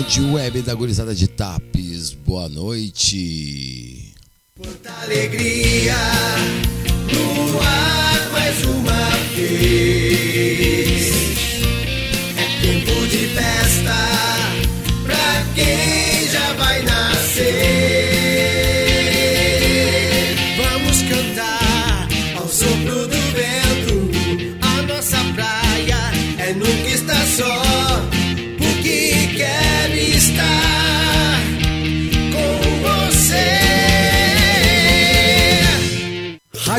Rádio Web da Gurizada de Tapes. Boa noite. Quanta alegria no ar mais uma vez. É tempo de festa pra quem já vai nascer.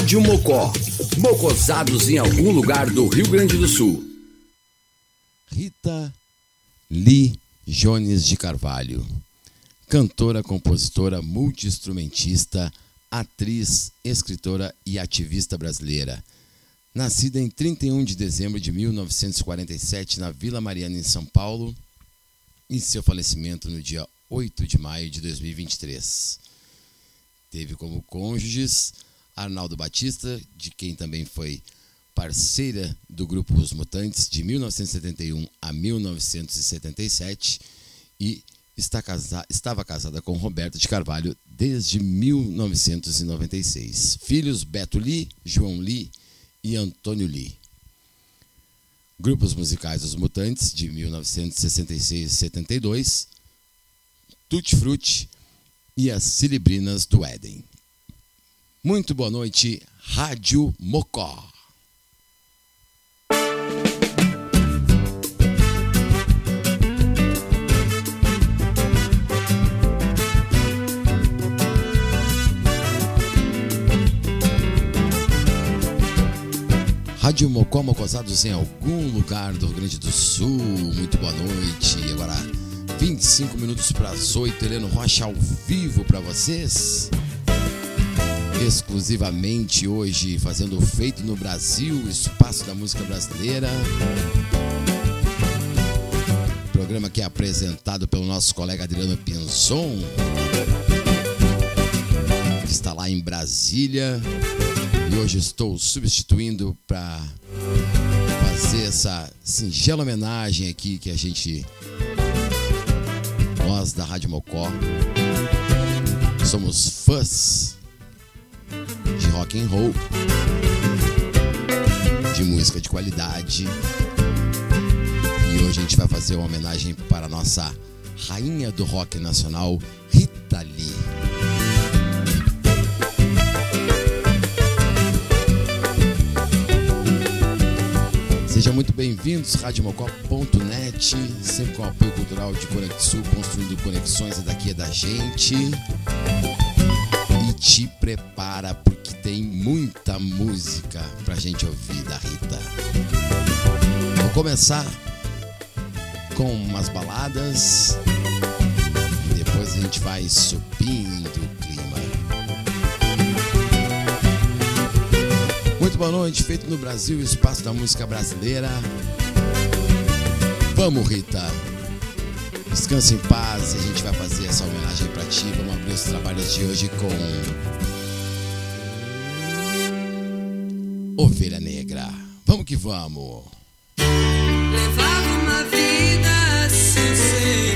Rádio Mocó. Mocosados em algum lugar do Rio Grande do Sul. Rita Lee Jones de Carvalho. Cantora, compositora, multiinstrumentista, atriz, escritora e ativista brasileira. Nascida em 31 de dezembro de 1947 na Vila Mariana, em São Paulo, e seu falecimento no dia 8 de maio de 2023. Teve como cônjuges Arnaldo Batista, de quem também foi parceira do grupo Os Mutantes de 1971 a 1977 e está casa, estava casada com Roberto de Carvalho desde 1996. Filhos Beto Lee, João Lee e Antônio Lee. Grupos musicais Os Mutantes de 1966 e 72, Tutti Frutti e as Cilibrinas do Éden. Muito boa noite, Rádio Mocó. Rádio Mocó Mocosados em algum lugar do Rio Grande do Sul. Muito boa noite. Agora, 25 minutos para as 8, Heleno Rocha ao vivo para vocês exclusivamente hoje fazendo feito no Brasil, espaço da música brasileira. Programa que é apresentado pelo nosso colega Adriano Pinson, que está lá em Brasília. E hoje estou substituindo para fazer essa singela homenagem aqui que a gente, nós da Rádio Mocó, somos fãs rock and roll, de música de qualidade. E hoje a gente vai fazer uma homenagem para a nossa rainha do rock nacional, Rita Lee. Sejam muito bem-vindos, radiomocó.net, sempre com apoio cultural de Conexul, construindo conexões, é daqui é da gente te prepara porque tem muita música pra gente ouvir da Rita. Vou começar com umas baladas e depois a gente vai subindo o clima. Muito boa noite, feito no Brasil, espaço da música brasileira. Vamos, Rita! Descanse em paz e a gente vai fazer essa homenagem para ti. Vamos abrir os trabalhos de hoje com Ovelha Negra. Vamos que vamos. Uma vida sossegada. Gostava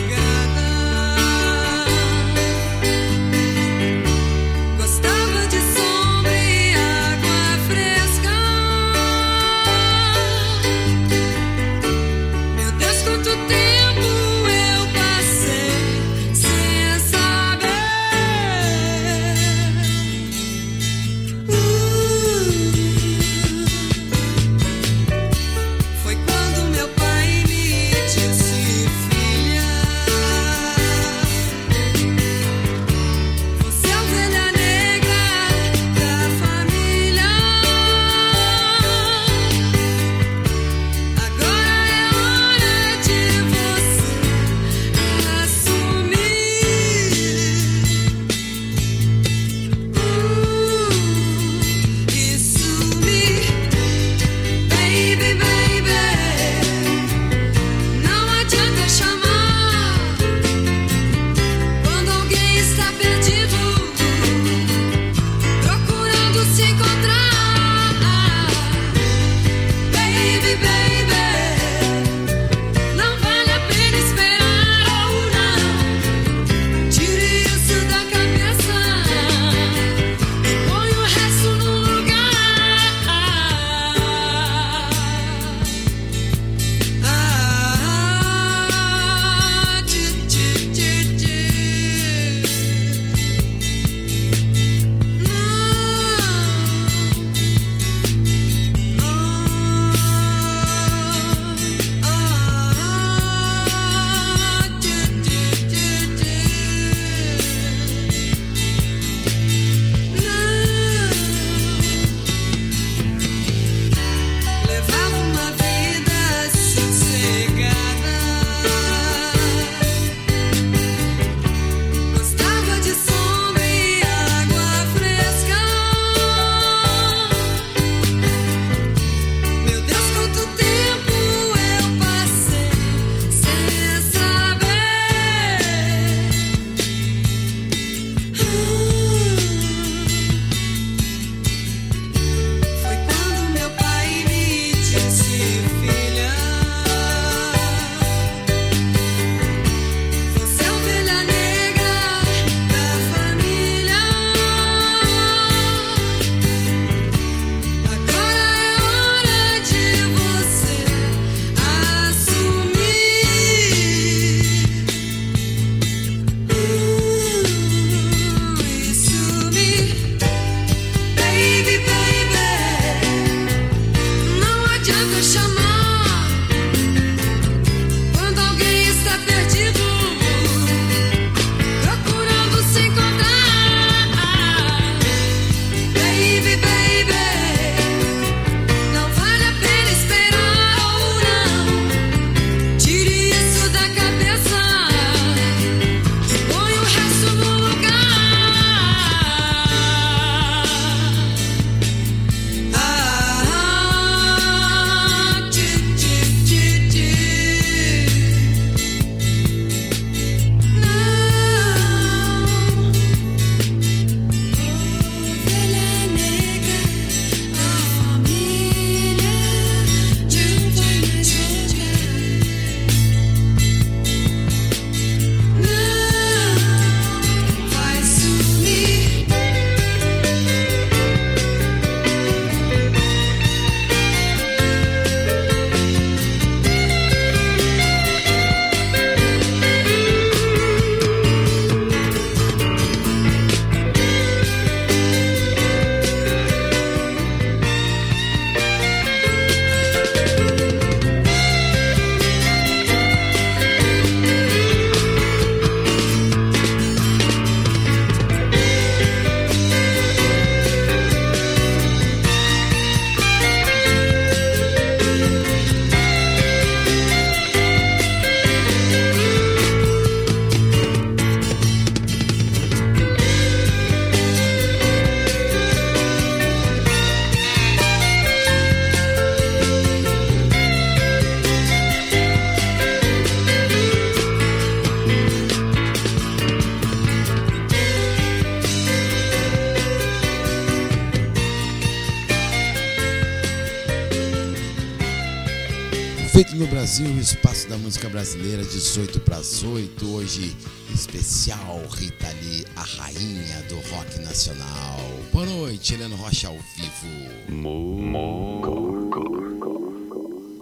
Brasil, espaço da música brasileira, 18 para as 8. Hoje, especial Rita Lee, a rainha do rock nacional. Boa noite, Helena Rocha ao vivo. Mo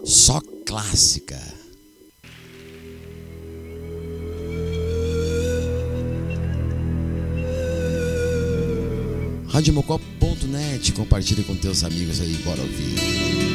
Só clássica. Radiomocop.net, compartilhe com teus amigos aí, bora ouvir.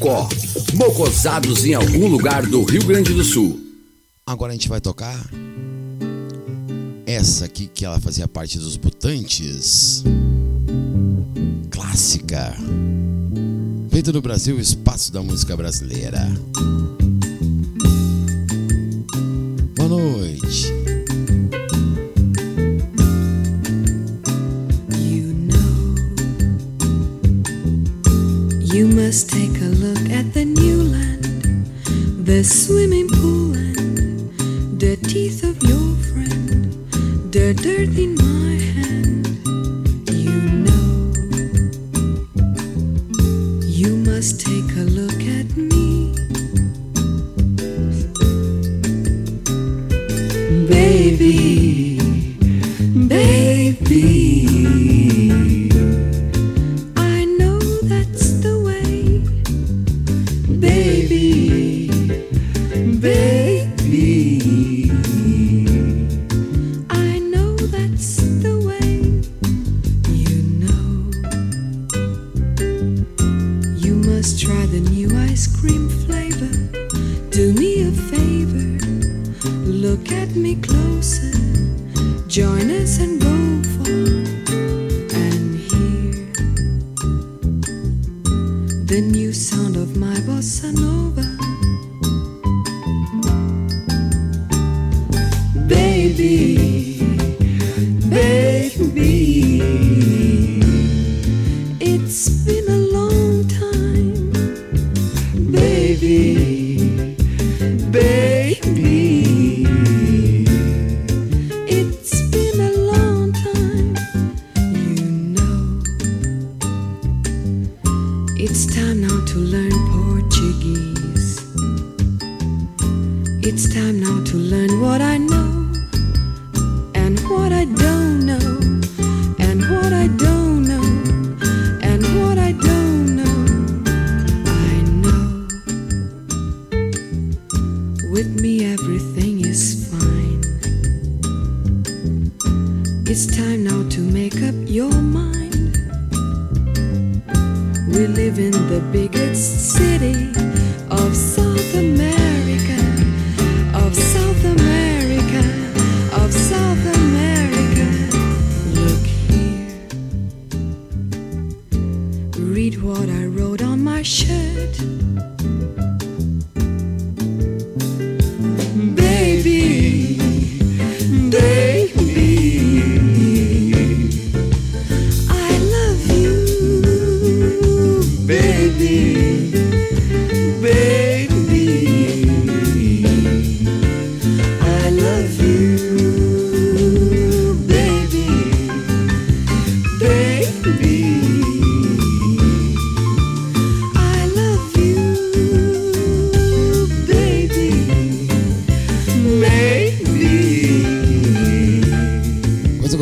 Mocó. Mocosados em algum lugar do Rio Grande do Sul. Agora a gente vai tocar essa aqui que ela fazia parte dos Butantes. Clássica. Feita no Brasil, espaço da música brasileira.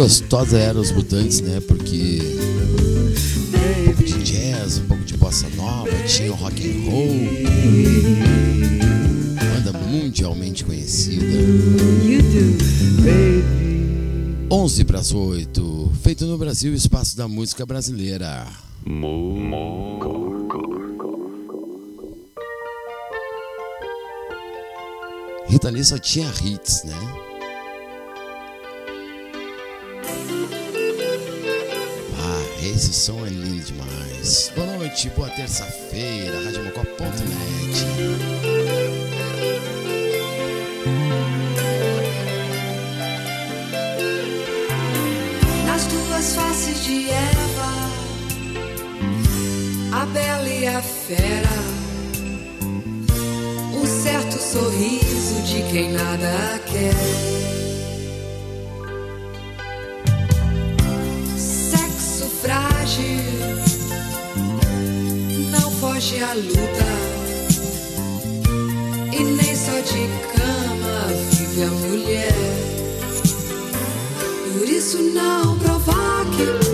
gostosa era os mutantes, né? Porque um pouco de jazz, um pouco de bossa nova, tinha o rock and roll. Banda mundialmente conhecida. 11 para as 8, feito no Brasil, espaço da música brasileira. Rita Lee só tinha hits, né? Esse som é lindo demais. Boa noite, boa terça-feira, Radiomocop.net. Nas duas faces de Eva, a bela e a fera, um certo sorriso de quem nada quer. a luta e nem só de cama vive a mulher. Por isso não provoque.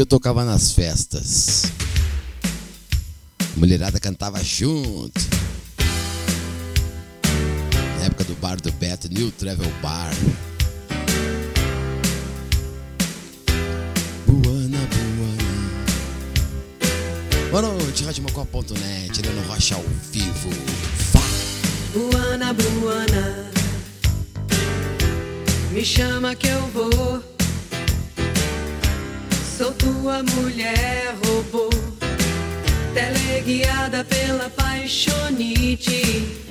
Eu tocava nas festas. Mulherada cantava junto. Na época do bar do Beto, New Travel Bar. Buana, buana. Boa noite, RadioMocó.net, Heleno Rocha ao vivo. Fá. Buana, buana, me chama que eu vou. Sou tua mulher robô, teleguiada pela paixonite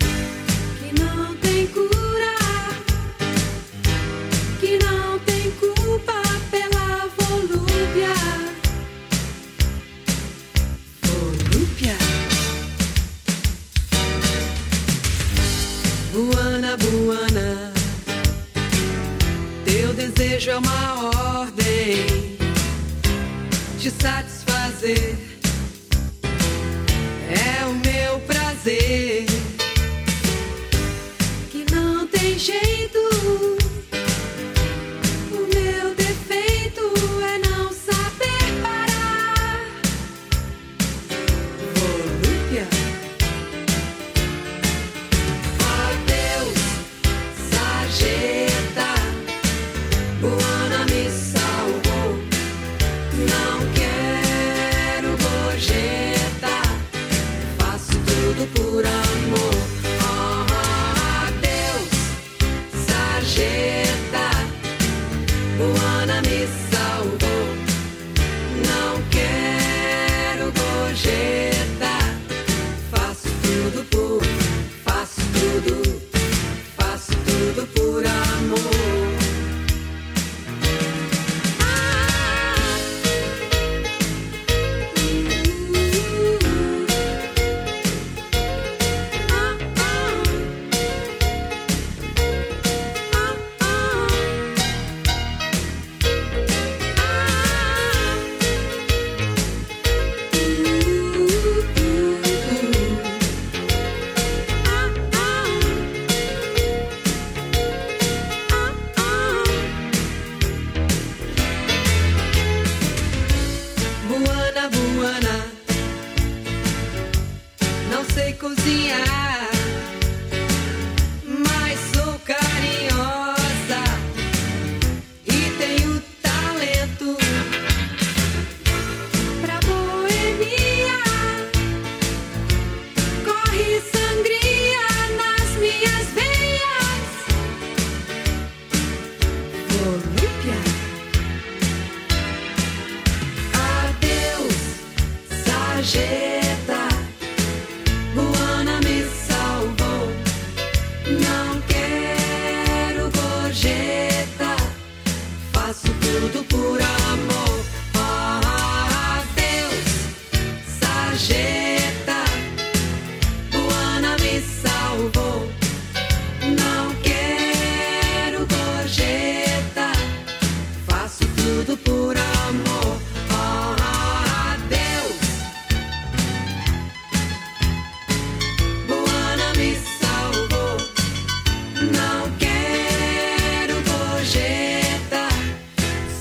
Não quero gorjeta.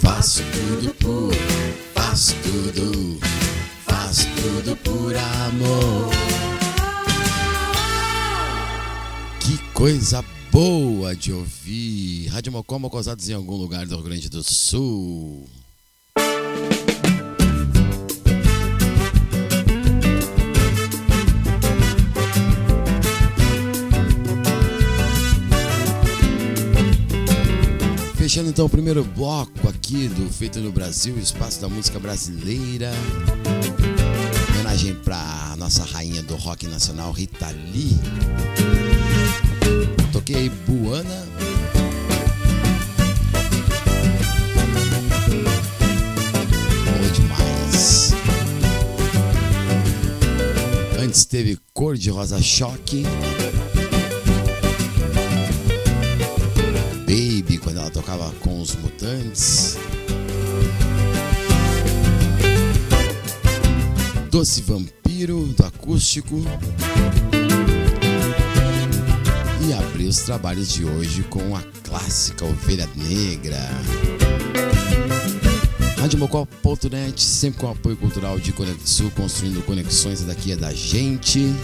Faço tudo por, faço tudo, faço tudo por amor. Que coisa boa de ouvir. Rádio Mocó, Mocosados em algum lugar do Rio Grande do Sul. Fechando então o primeiro bloco aqui do Feito no Brasil, Espaço da Música Brasileira. Homenagem para nossa rainha do rock nacional, Rita Lee. Toquei Buana. Boa demais. Antes teve Cor de Rosa Choque. Baby, quando ela tocava com os Mutantes. Doce Vampiro, do acústico. E abri os trabalhos de hoje com a clássica Ovelha Negra. RadioMocó.net, sempre com apoio cultural de Conexul, construindo conexões daqui é da gente.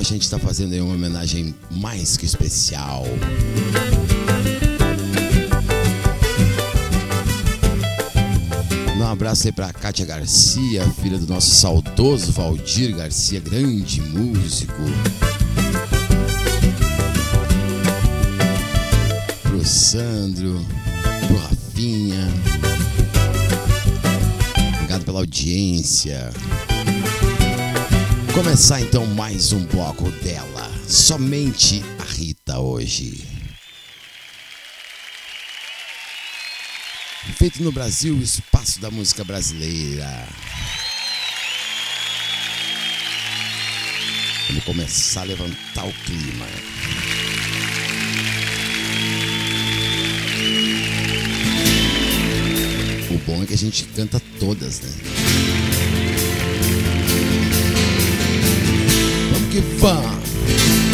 A gente está fazendo aí uma homenagem mais que especial. Um abraço aí pra Kátia Garcia, filha do nosso saudoso Valdir Garcia, grande músico. Pro Sandro, pro Rafinha. Obrigado pela audiência. Começar então mais um bloco dela. Somente a Rita hoje. Feito no Brasil, o espaço da música brasileira. Vamos começar a levantar o clima. O bom é que a gente canta todas, né? Vamos que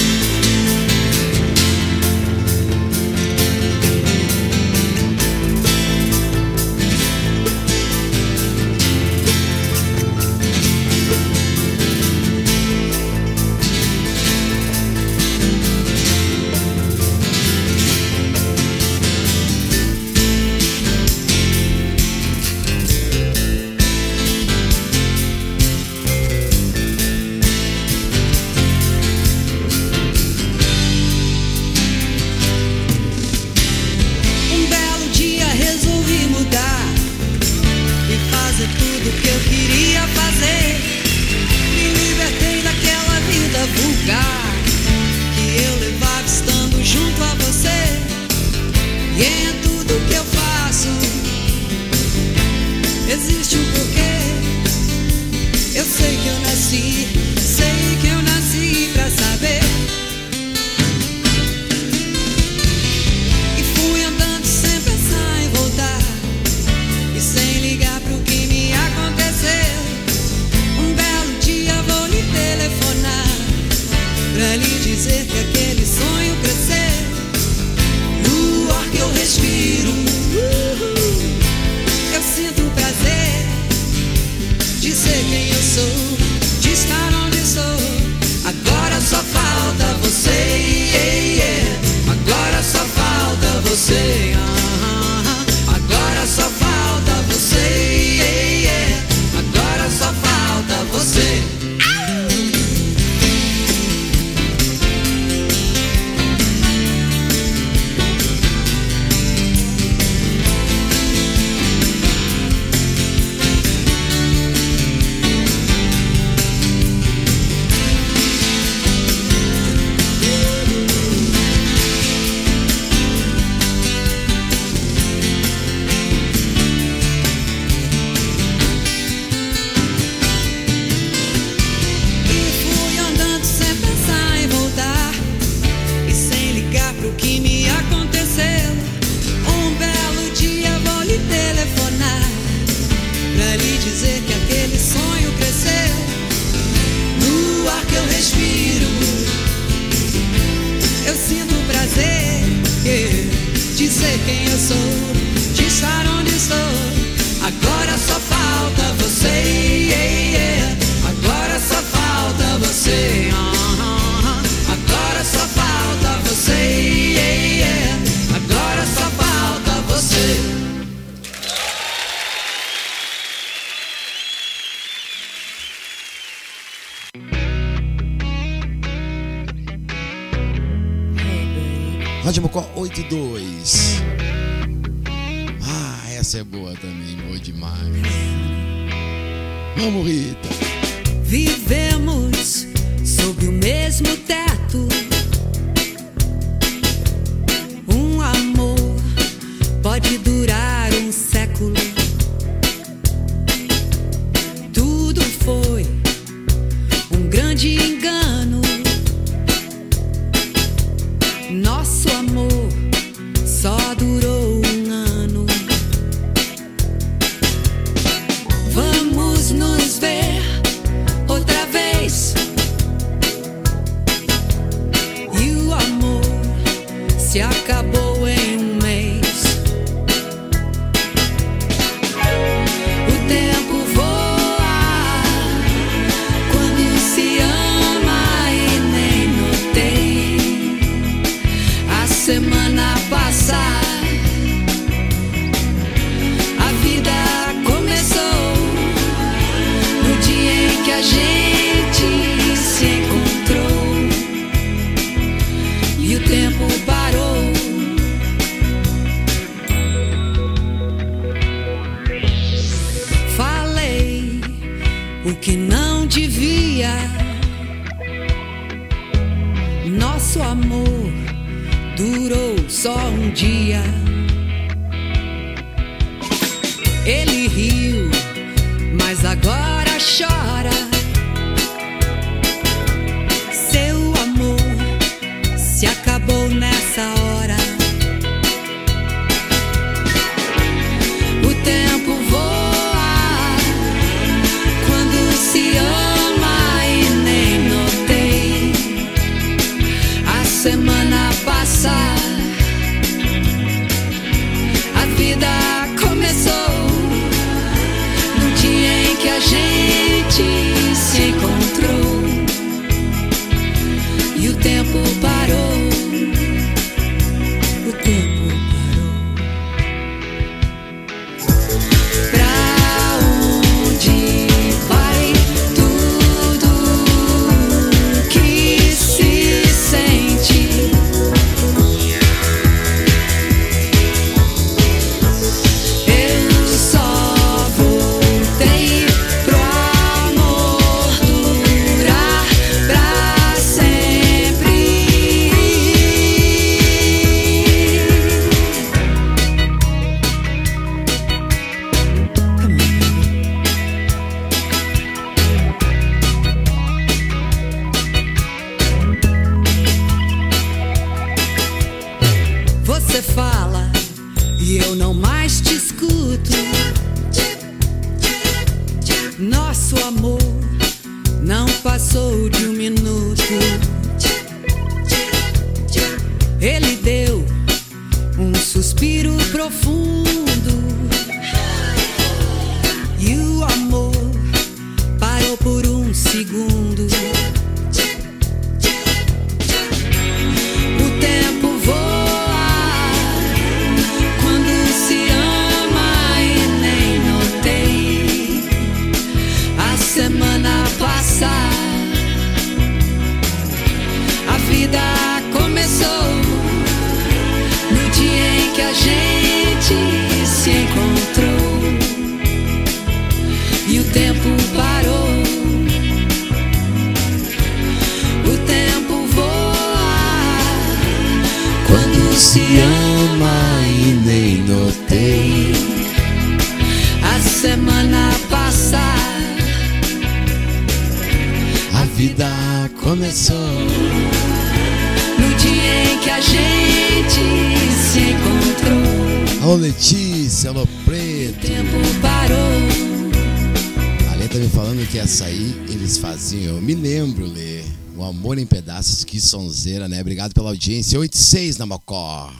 audiência. 86 na Mocó.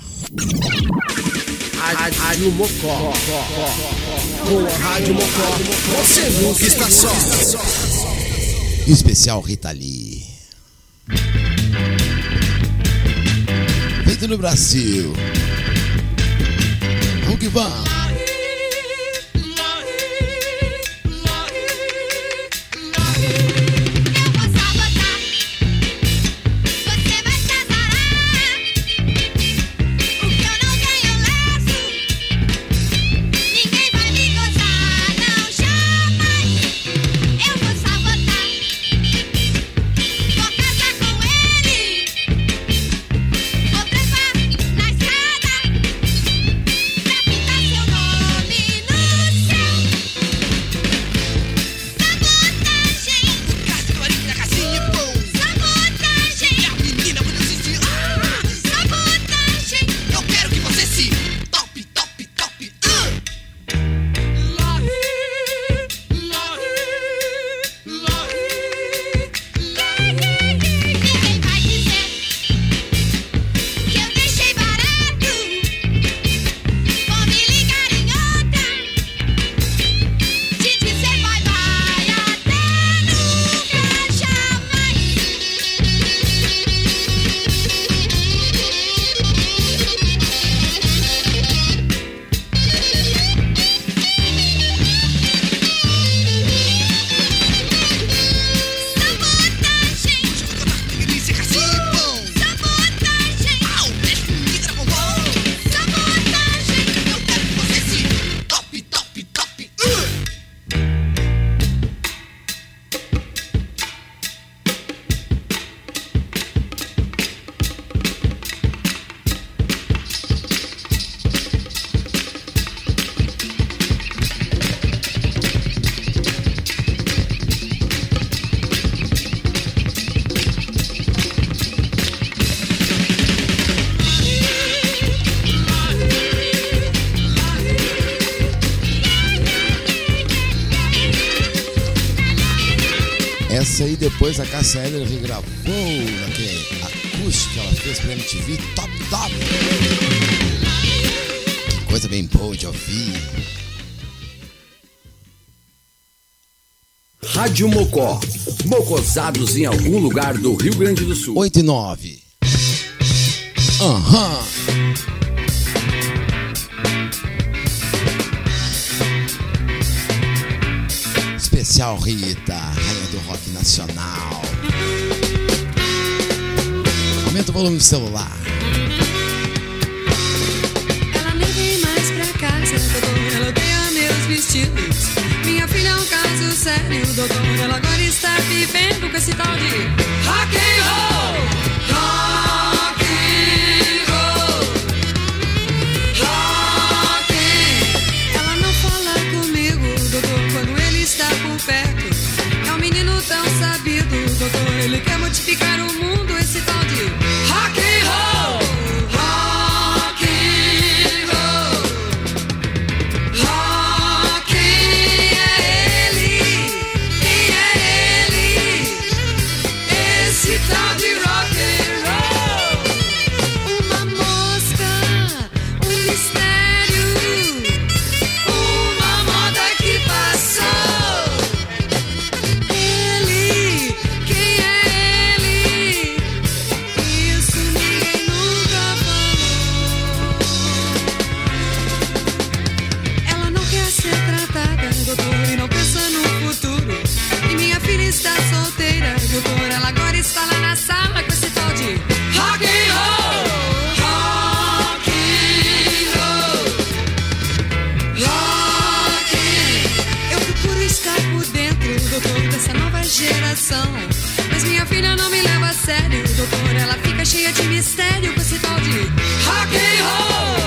Rádio Mocó. Com a Rádio Mocó, você nunca está só. Especial Rita Lee. Feito no Brasil. Vamos que vamos. Depois a Cássia Eller regravou naquele acústico que ela fez pra MTV Top Top. Que coisa bem boa de ouvir. Rádio Mocó. Mocosados em algum lugar do Rio Grande do Sul. 8 e 9. Aham. Especial Rita, rainha do rock nacional. Aumenta o volume do celular. Ela nem vem mais pra casa, doutor. Ela odeia meus vestidos. Minha filha é um caso sério, doutor. Ela agora está vivendo com esse tal de rock and roll. Tão sabido, doutor. Ele quer modificar o mundo, esse tal de rock and roll. Geração. Mas minha filha não me leva a sério, doutor. Ela fica cheia de mistério com esse tal de rock and roll.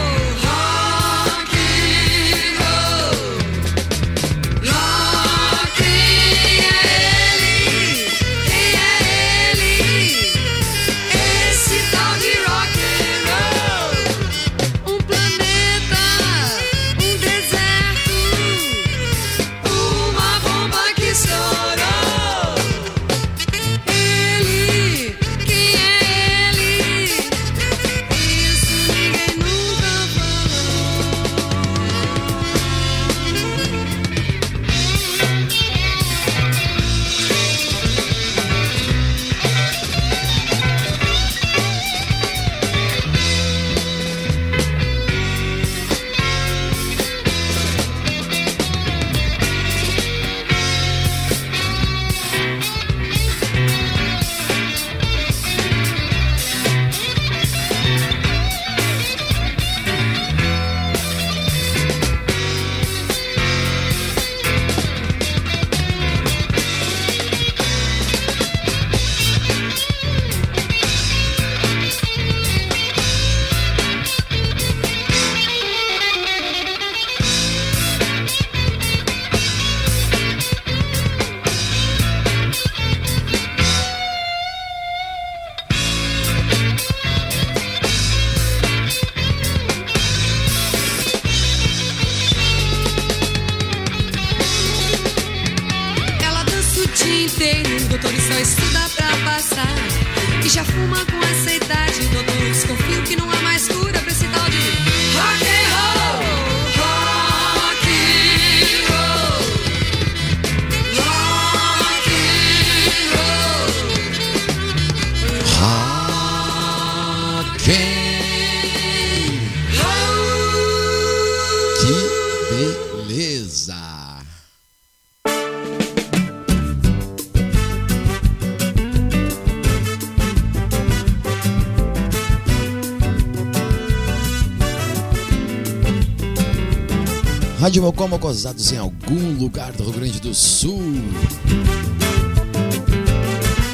Rádio Mocó Mocosados em algum lugar do Rio Grande do Sul.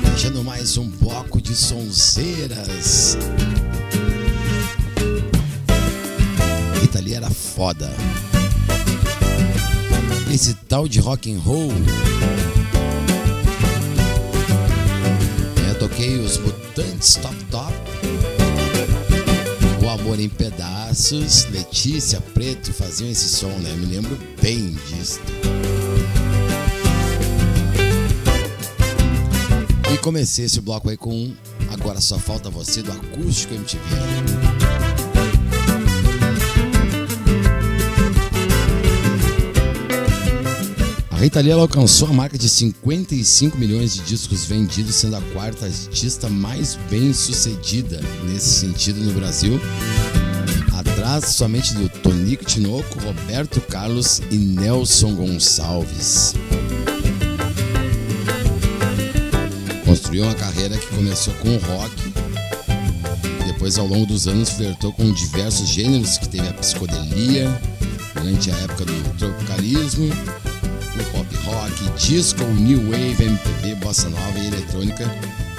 Deixando mais um bloco de sonzeiras. Lee era foda. Esse tal de rock and roll. Eu toquei os Mutantes Top Amor em Pedaços, Letícia Preto faziam esse som, né? Eu me lembro bem disso. comecei esse bloco aí com Agora Só Falta Você do Acústico MTV. A Rita Lee alcançou a marca de 55 milhões de discos vendidos, sendo a quarta artista mais bem sucedida nesse sentido no Brasil, atrás somente do Tonico Tinoco, Roberto Carlos e Nelson Gonçalves. Construiu uma carreira que começou com o rock, depois ao longo dos anos flertou com diversos gêneros, que teve a psicodelia, durante a época do tropicalismo, disco, new wave, MPB, bossa nova e eletrônica,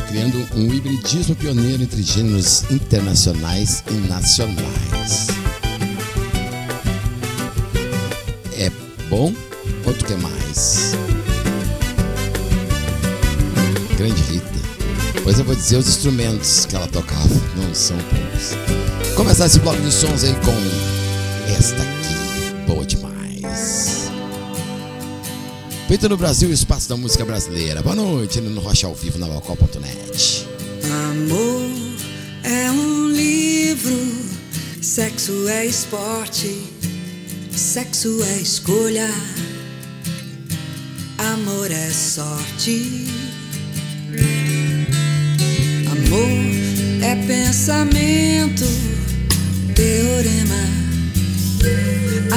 criando um hibridismo pioneiro entre gêneros internacionais e nacionais. É bom ou tu quer mais? Grande Rita. Pois eu vou dizer os instrumentos que ela tocava, não são poucos. Começar esse bloco de sons aí com esta Feito no Brasil, espaço da música brasileira. Boa noite, no Rocha ao vivo na Balcó.net. Amor é um livro, sexo é esporte, sexo é escolha, amor é sorte. Amor é pensamento, teorema,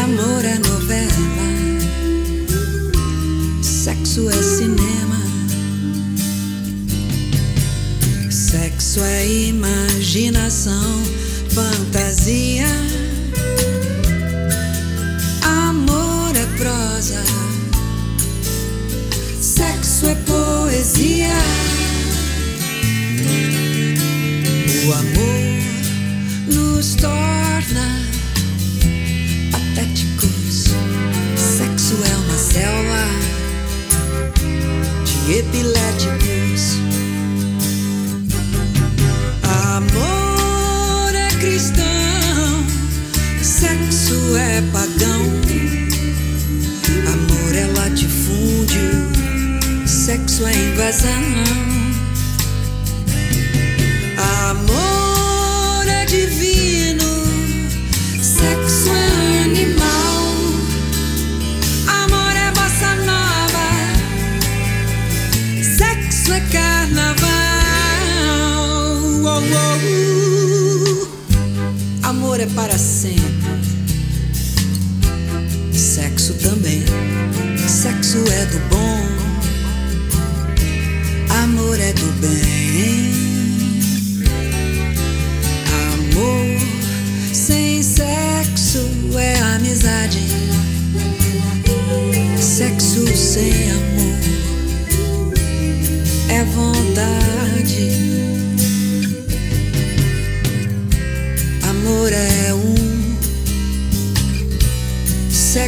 amor é novela, sexo é cinema. Sexo é imaginação, fantasia. Epiléticos. Amor é cristão, sexo é pagão. Amor é latifúndio, sexo é invasão.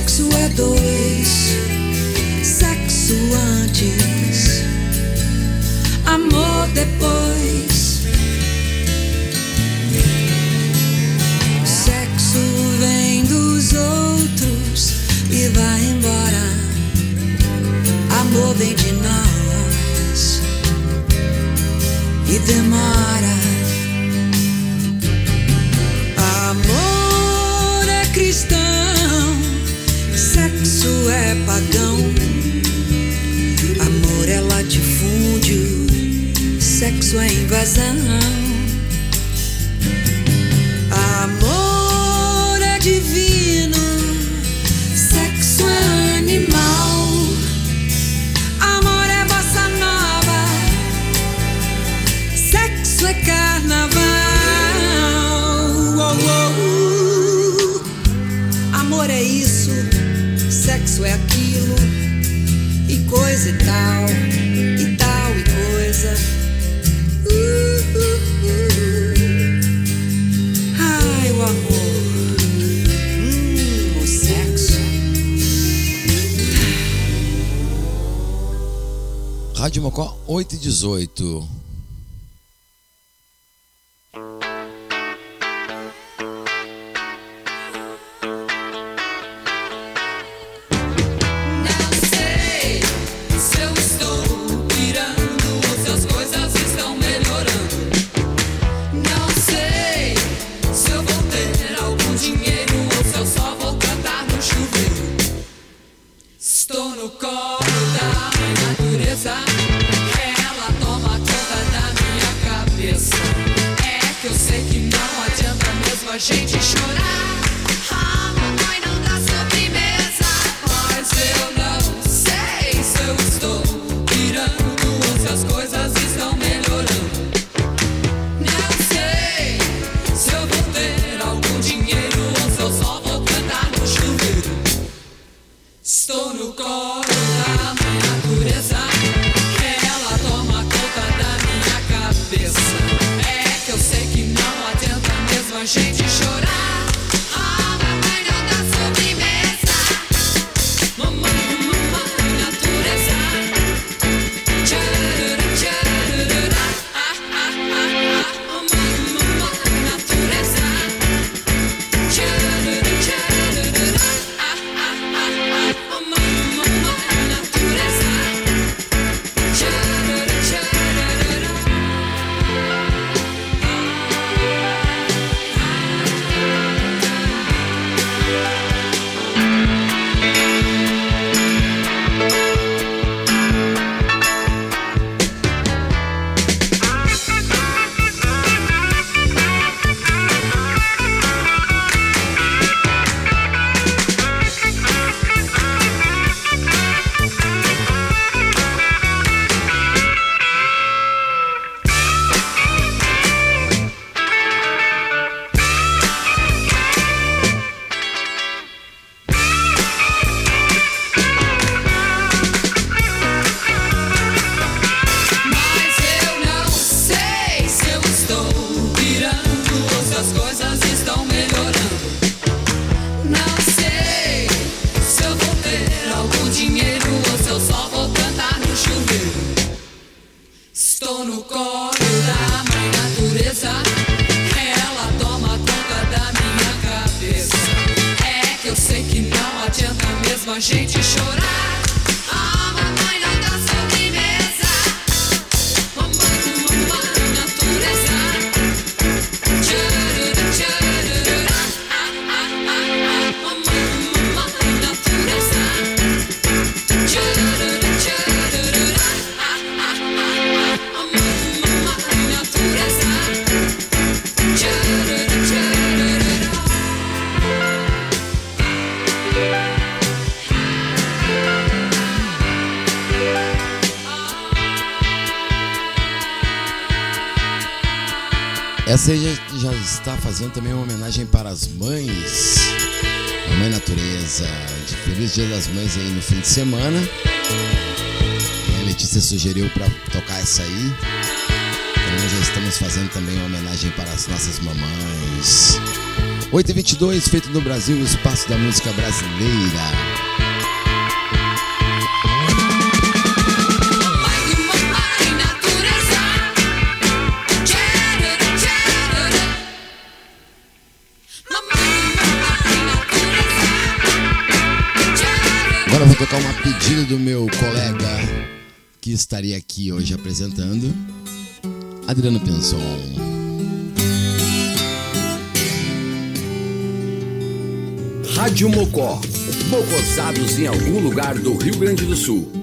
Sexo é dois, sexo antes, amor depois. Sexo vem dos outros e vai embora. Amor vem de nós e demora. Sexo é invasão. Rádio Mocó 8 e 18. Você já, já está fazendo também uma homenagem para as mães. A mãe natureza. Feliz Dia das Mães aí no fim de semana. A Letícia sugeriu para tocar essa aí. Então já estamos fazendo também uma homenagem para as nossas mamães. 8h22, feito no Brasil, o espaço da música brasileira. agora vou tocar uma pedida do meu colega que estaria aqui hoje apresentando, Adriano Penson. Rádio Mocó. Mocosados em algum lugar do Rio Grande do Sul.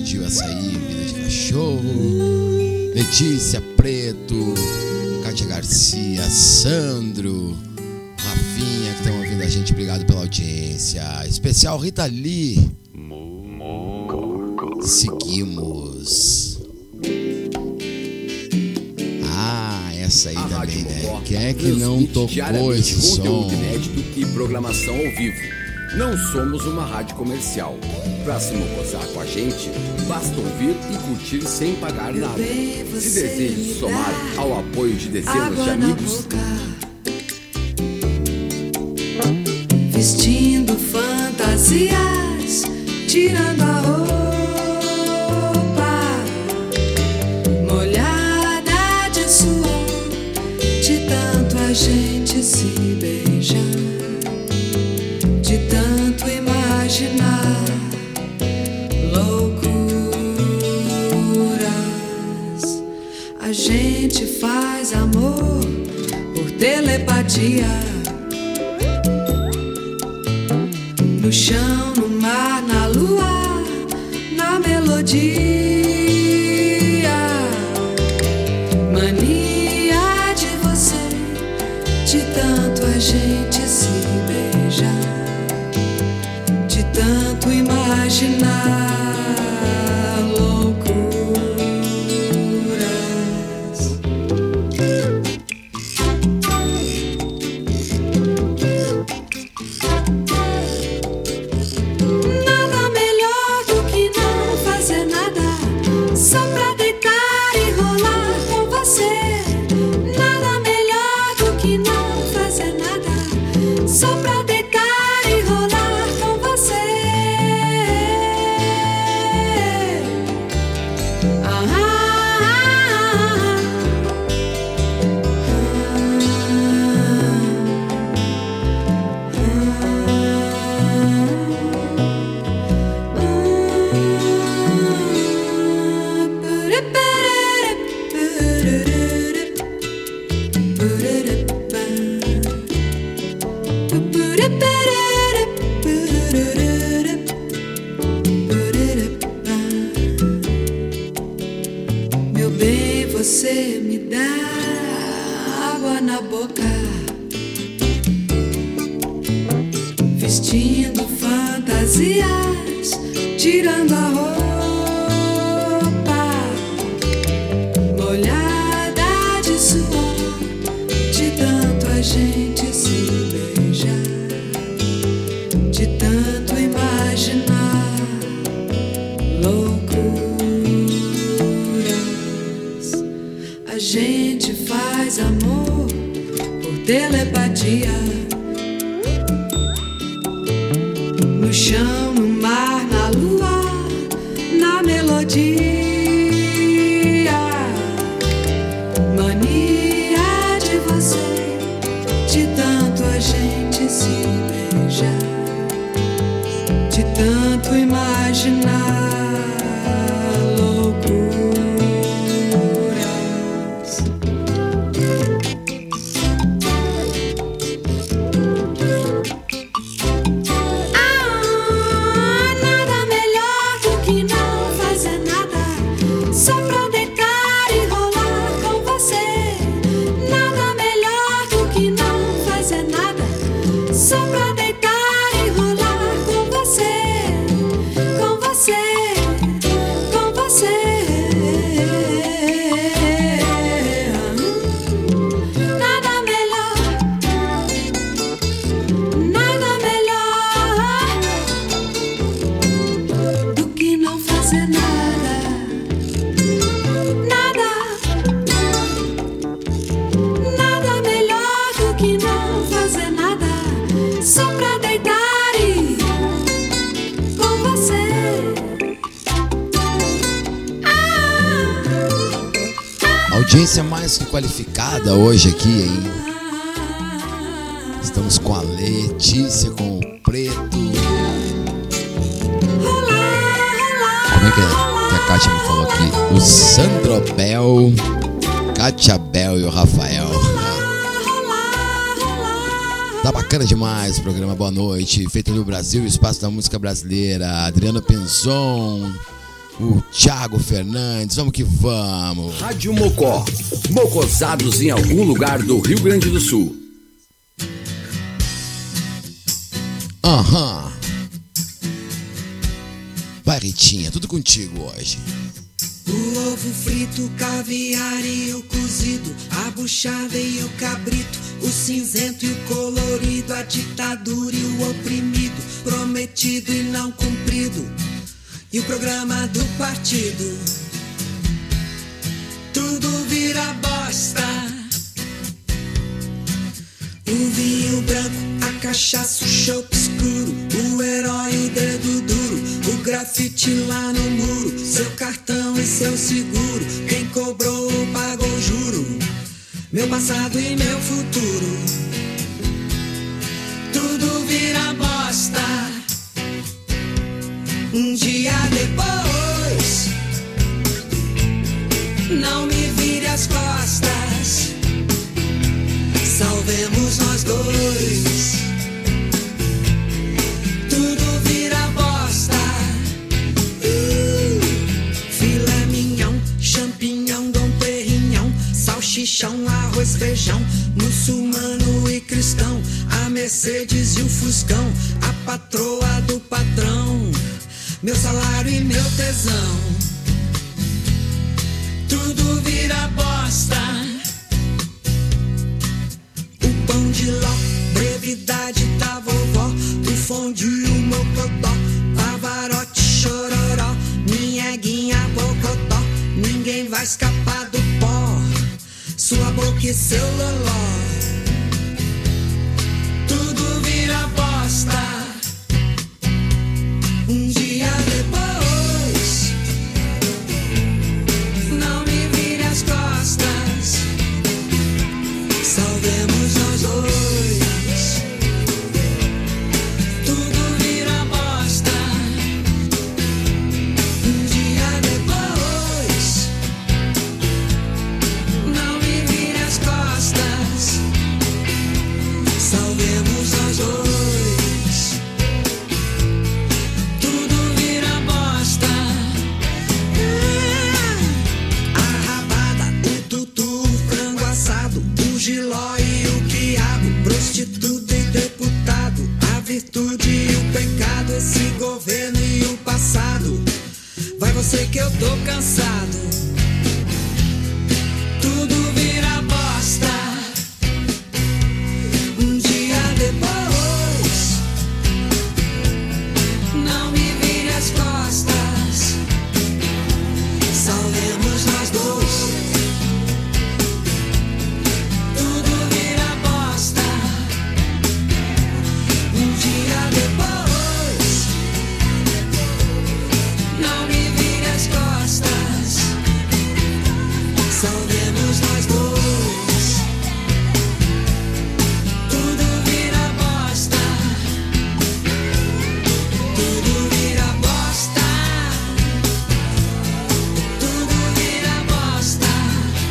Pediu essa aí, Vida de Cachorro. Letícia Preto, Kátia Garcia, Sandro, Rafinha, que estão ouvindo a gente. Obrigado pela audiência. Especial Rita Lee. Seguimos. Ah, essa aí A também, né? Quem é que não tocou esse som? conteúdo inédito e programação ao vivo. Não somos uma rádio comercial. Pra se mocosar com a gente, basta ouvir e curtir sem pagar nada. Se deseja somar ao apoio de dezenas de amigos, vestindo fantasias, tirando a faz amor por telepatia. No chão, no mar, na lua, na melodia. Mania de você, de tanto a gente se beijar, de tanto imaginar Audiência mais que qualificada hoje aqui, hein? Estamos com a Letícia, com o Preto. Como é que é? A Kátia me falou aqui. O Sandro Bel, Kátia Bel e o Rafael. Tá bacana demais o programa Boa Noite, feito no Brasil, Espaço da Música Brasileira, Adriana Penzon, o Thiago Fernandes, vamos que vamos. Rádio Mocó. Mocosados em algum lugar do Rio Grande do Sul. Aham. Ritinha, tudo contigo hoje. O ovo frito, o caviar e o cozido, a buchada e o cabrito, o cinzento e o colorido, a ditadura e o oprimido, prometido e não cumprido, e o programa do partido. Tudo vira bosta. O vinho branco, a cachaça, o chope escuro, o herói, o dedo duro, o grafite lá no muro, seu cartão e seu seguro, quem cobrou pagou juro, meu passado e meu futuro. Tudo vira bosta. Um dia depois, não me vire as costas. Salvemos nós dois. Tudo vira bosta. Uh, filé mignon, champignon, dom perignon, salchichão, arroz, feijão, muçulmano e cristão, a Mercedes e o Fuscão, a patroa do patrão, meu salário e meu tesão. Tudo vira bosta. O pão de ló, brevidade da vovó, o fondue, o mocotó, pavarote, chororó, minha guinha, bocotó, ninguém vai escapar do pó, sua boca e seu loló. Tudo vira bosta. Virtude e o pecado, esse governo e o passado. Vai você que eu tô cansado.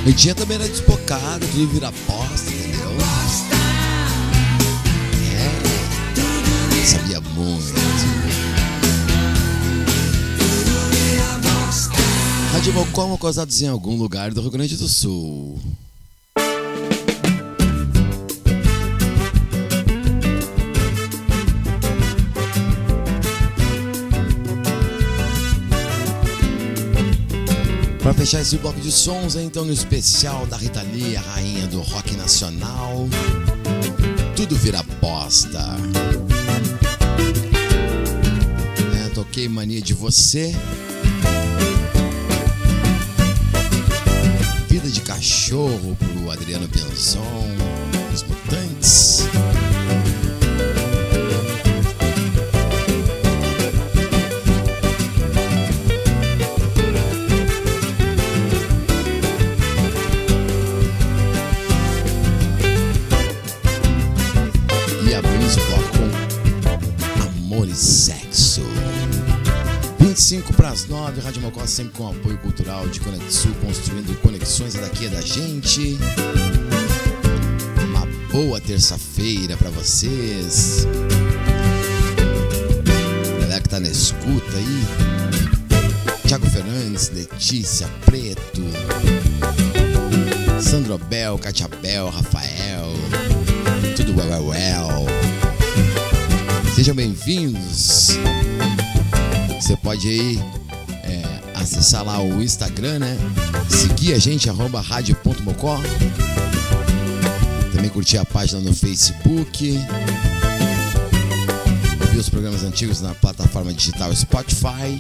Ritinha também era despocada, tudo vira bosta, entendeu? É, sabia muito. Rádio Mocó, mocosados em algum lugar do Rio Grande do Sul. Para fechar esse bloco de sons, então no especial da Rita Lee, a rainha do rock nacional, tudo vira bosta. É, toquei mania de você. Vida de cachorro pro Adriano Penzon, os mutantes. 9, Rádio Mocó sempre com apoio cultural de Conexul, construindo conexões, daqui é da gente. Uma Boa terça-feira pra vocês. Galera que tá na escuta aí. Tiago Fernandes, Letícia Preto, Sandro Bel, Katia Bel, Rafael. Tudo well, well, well. Sejam bem-vindos. Você pode é, acessar lá o Instagram, né? Seguir a gente, arroba rádio.mocó. Também curtir a página no Facebook. Ouvir os programas antigos na plataforma digital Spotify.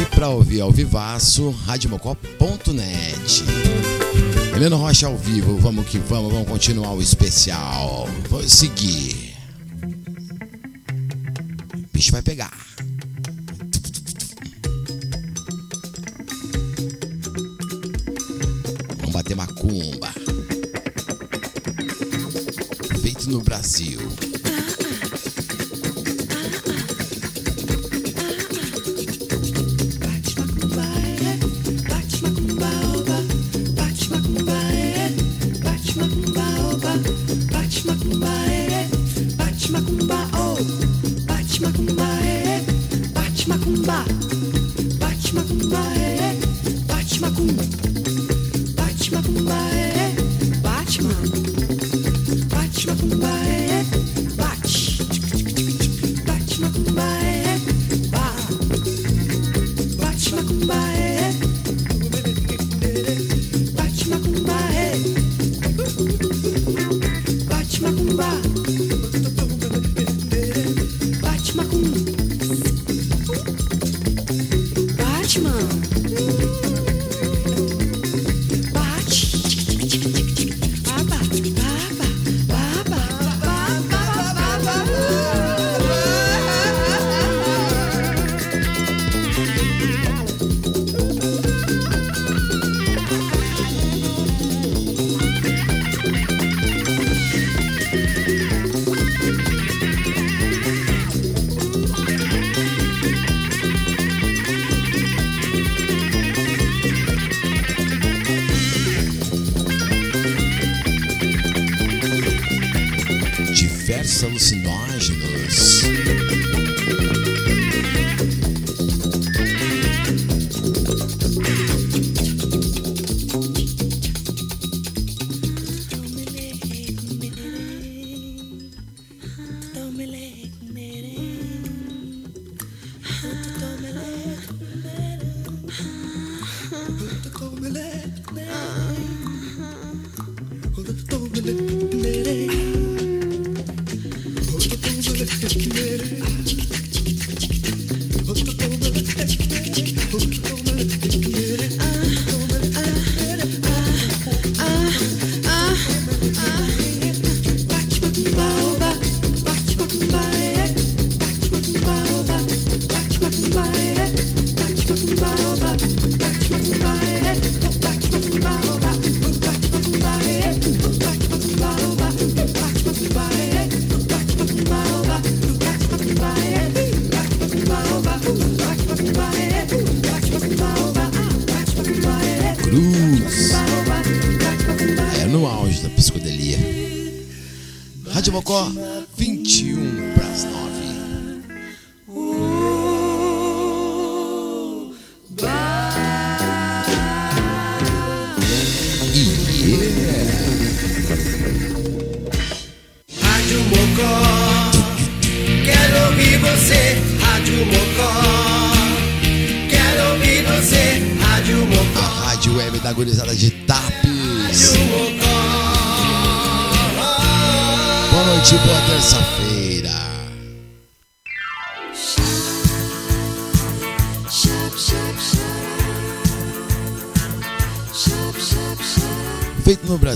E para ouvir ao vivaço, radiomocó.net. Helena Rocha ao vivo, vamos que vamos, vamos continuar o especial. Vou seguir. O bicho vai pegar.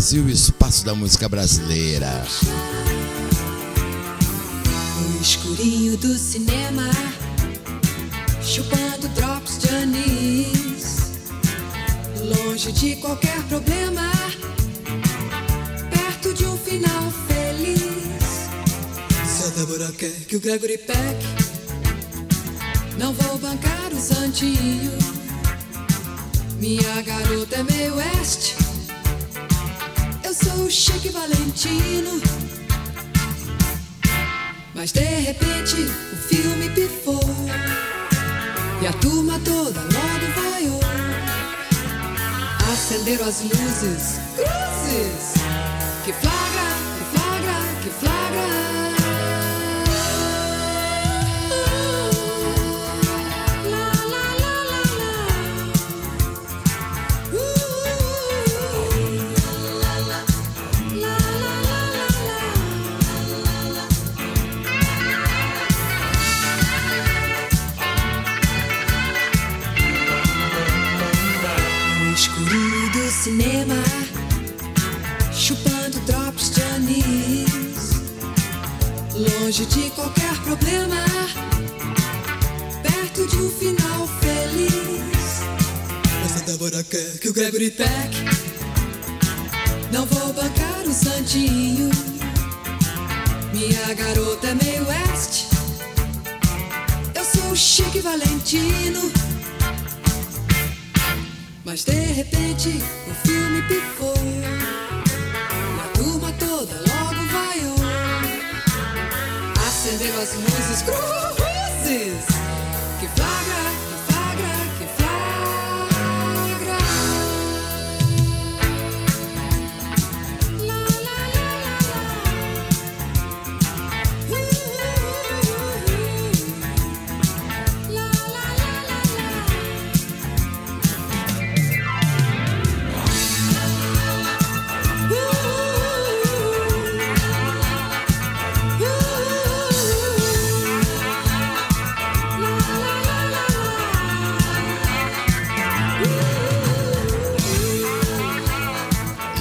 Brasil, espaço da música brasileira. No escurinho do cinema, chupando drops de anis, longe de qualquer problema, perto de um final feliz. Se a Débora quer que o Gregory Peck, não vou bancar o santinho. Minha garota é meio oeste. Mas de repente o filme pifou. E a turma toda logo vaiou. Acenderam as luzes, cruzes. Quer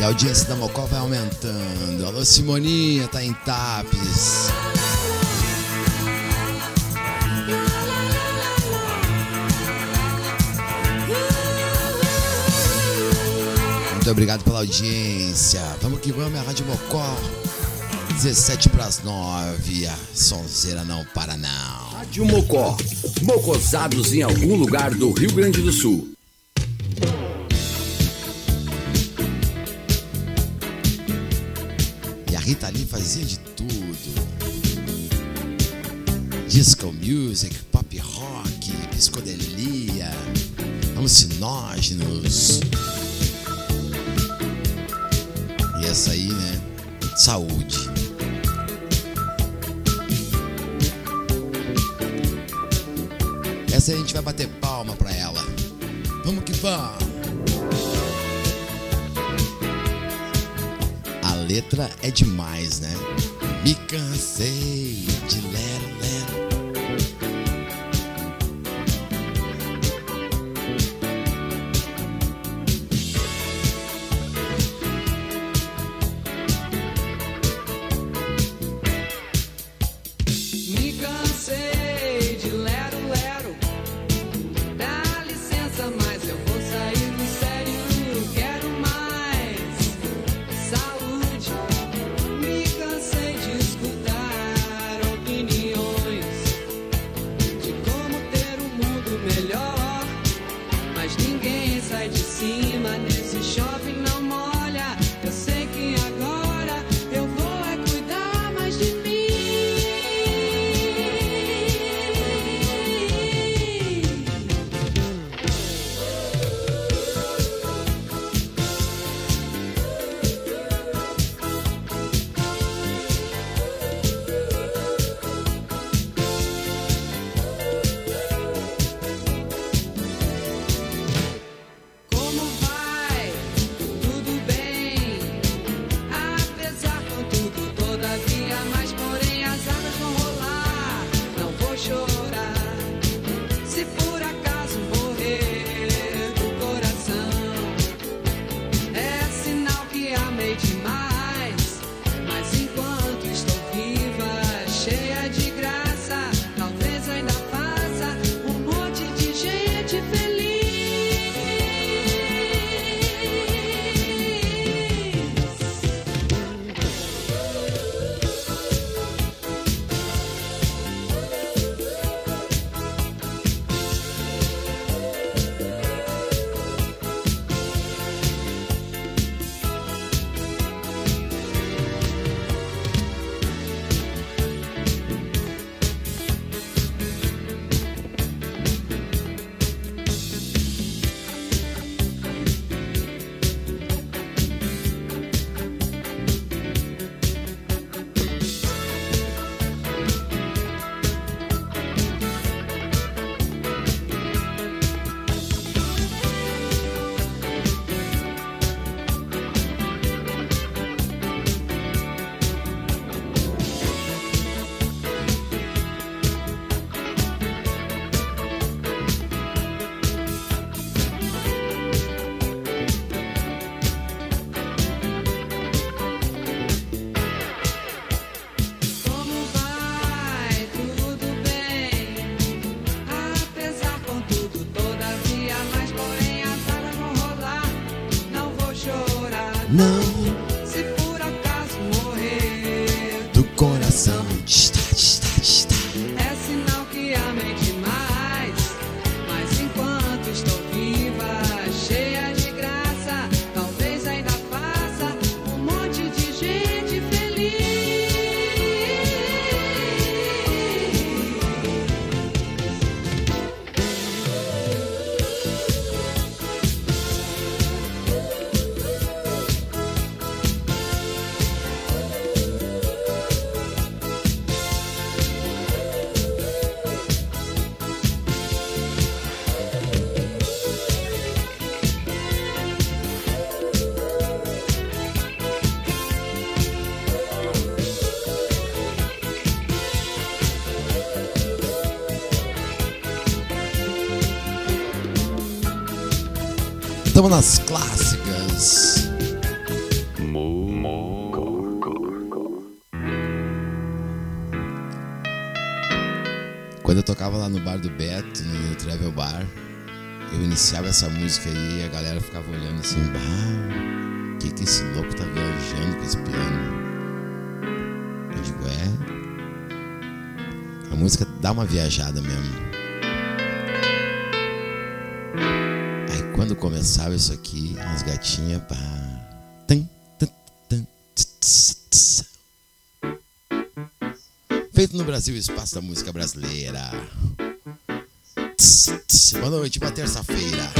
a audiência da Mocó vai aumentando. Alô, Simoninha, tá em Tapes. Muito obrigado pela audiência. Vamos que vamos, é a Rádio Mocó. 17 para as 9. A sonzeira não para, não. Rádio Mocó. Mocosados em algum lugar do Rio Grande do Sul. Fazia de tudo. Disco music, pop rock, psicodelia, alucinógenos. E essa aí, né? Saúde. Essa aí a gente vai bater palma pra ela. Vamos que vamos! Letra é demais, né? Me cansei de lero, iniciava essa música aí a galera ficava olhando assim, bah, que que esse louco tá viajando com esse piano? Eu digo, é. A música dá uma viajada mesmo. Aí quando começava isso aqui, as gatinhas, tss. Feito no Brasil, Espaço da Música Brasileira. Boa noite, boa terça-feira.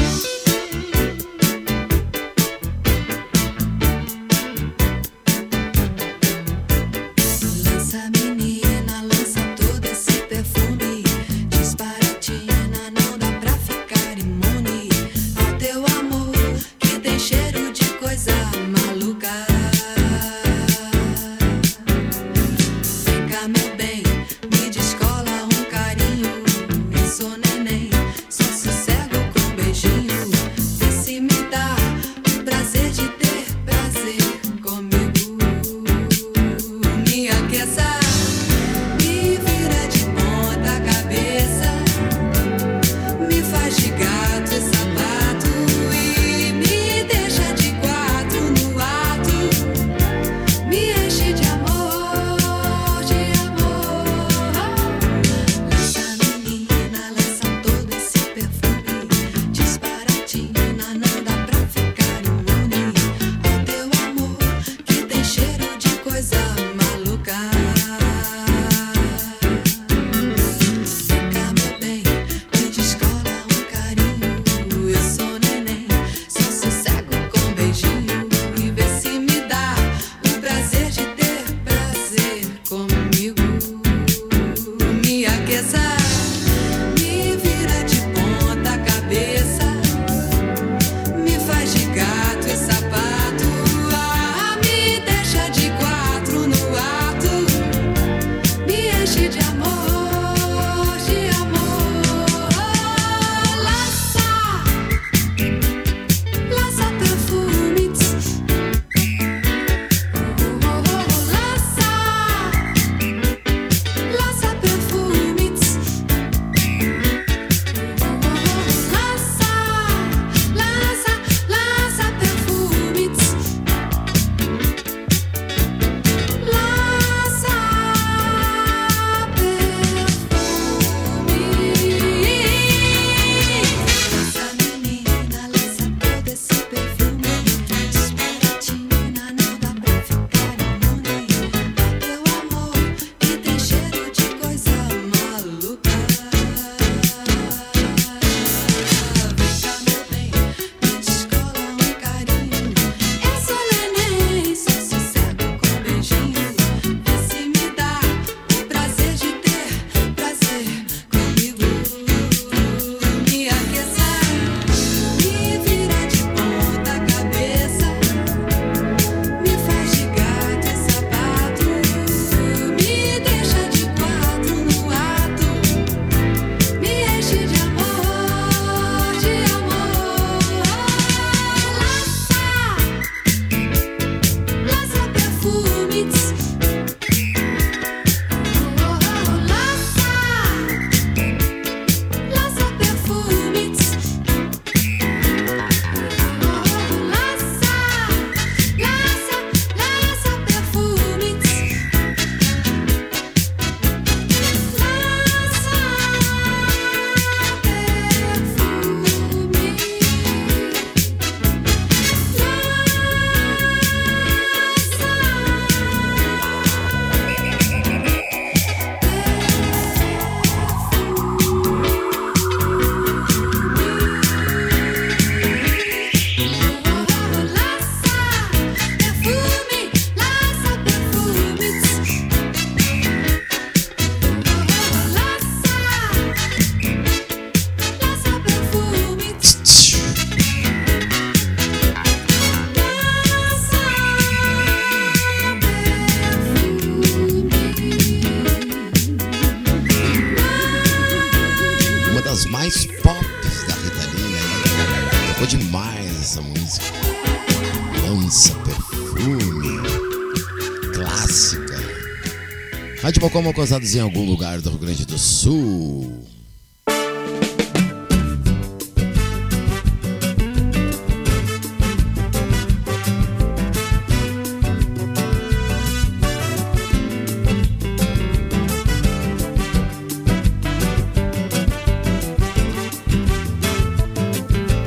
Mocó Mocosados em algum lugar do Rio Grande do Sul.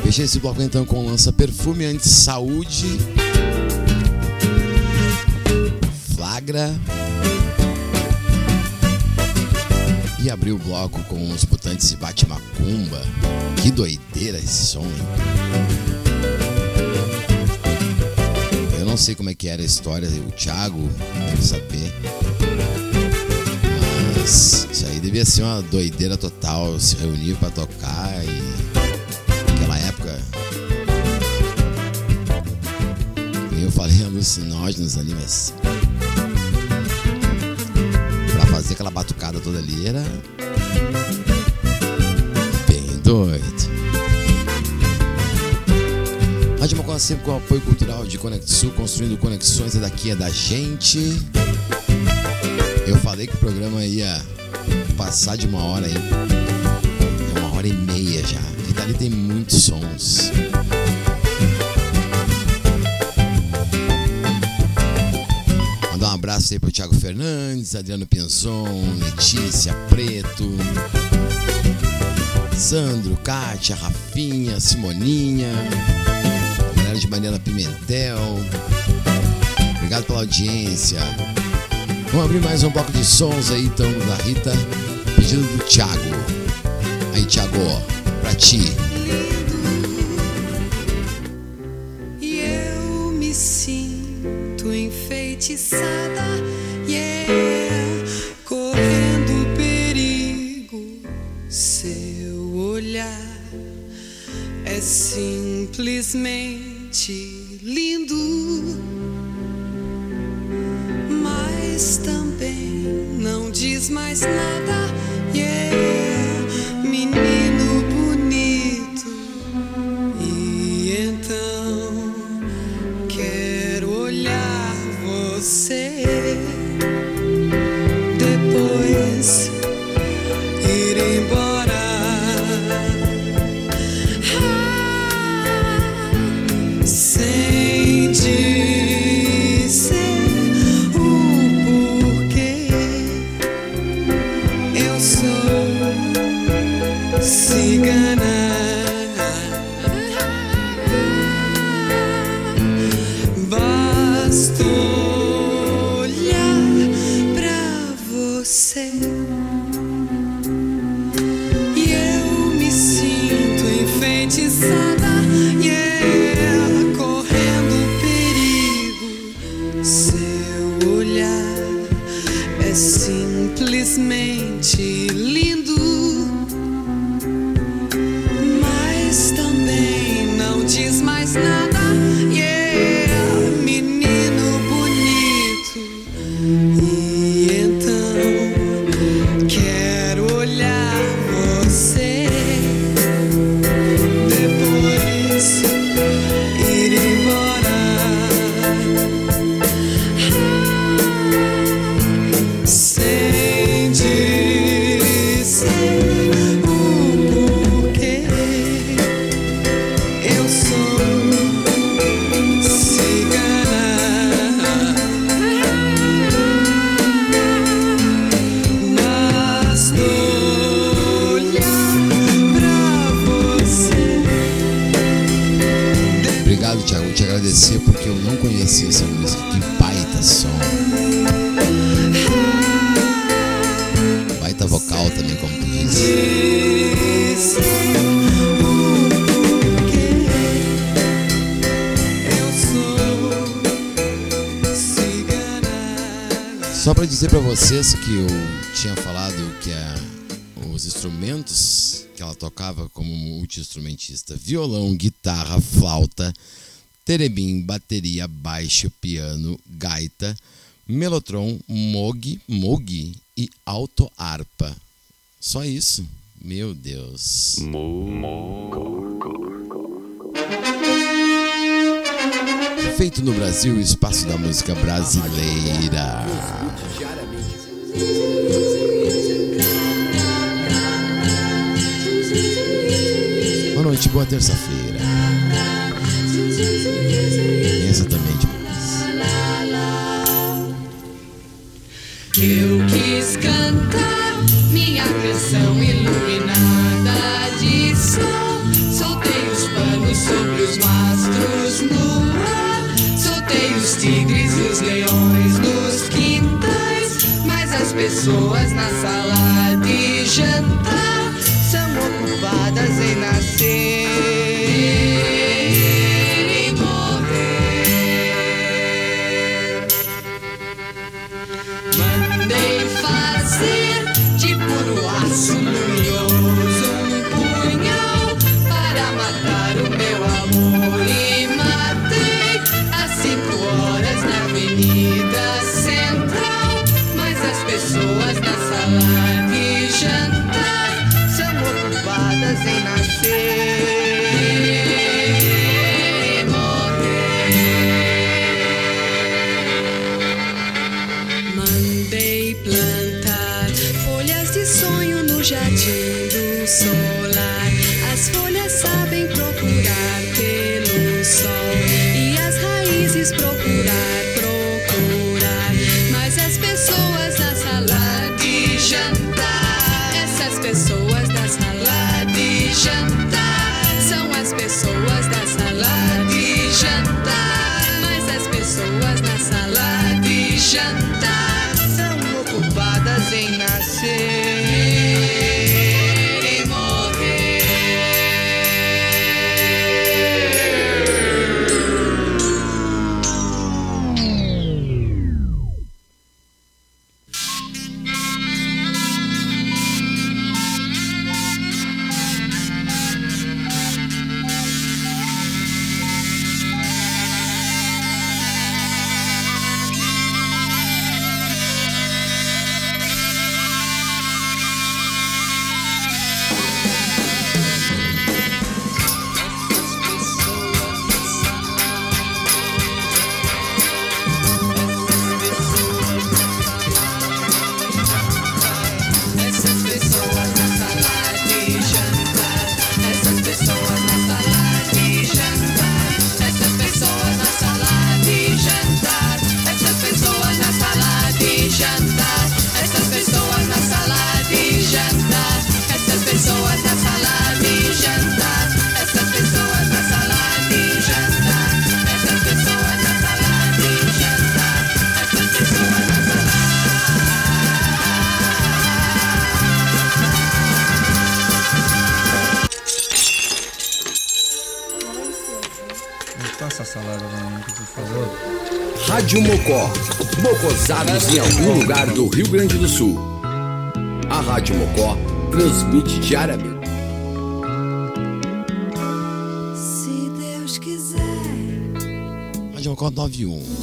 Fechei esse bloco então com lança perfume anti-saúde. Flagra. E abri o bloco com os mutantes e bate macumba. Que doideira esse som, hein? Eu não sei como é que era a história, o Thiago deve saber. Mas isso aí devia ser uma doideira total, se reunir pra tocar e naquela época. Eu falei alucinógenos ali, mas. Pra fazer aquela batucada toda ali era. Bem doido. Rádio Mocó sempre com o apoio cultural de Conexul, construindo conexões, é daqui, é da gente. Eu falei que o programa ia passar de uma hora aí. É uma hora e meia já. E dali tem muitos sons. Mandar um abraço aí pro Thiago Fernandes, Adriano Sandro, Kátia, Rafinha, Simoninha, galera de Mariana Pimentel. Obrigado pela audiência. Vamos abrir mais um bloco de sons aí, então, da Rita. Pedido do Thiago. Aí, Thiago, pra ti. terebim, bateria, baixo, piano, gaita, melotron, mog mog e alto-harpa. Só isso. Meu Deus. Feito no Brasil, espaço da música brasileira. Boa noite, boa terça-feira. Eu quis cantar minha canção iluminada de sol. Soltei os panos sobre os mastros no ar. Soltei os tigres e os leões nos quintais. Mas as pessoas na sala pessoas na lá de jantar são as pessoas. 91.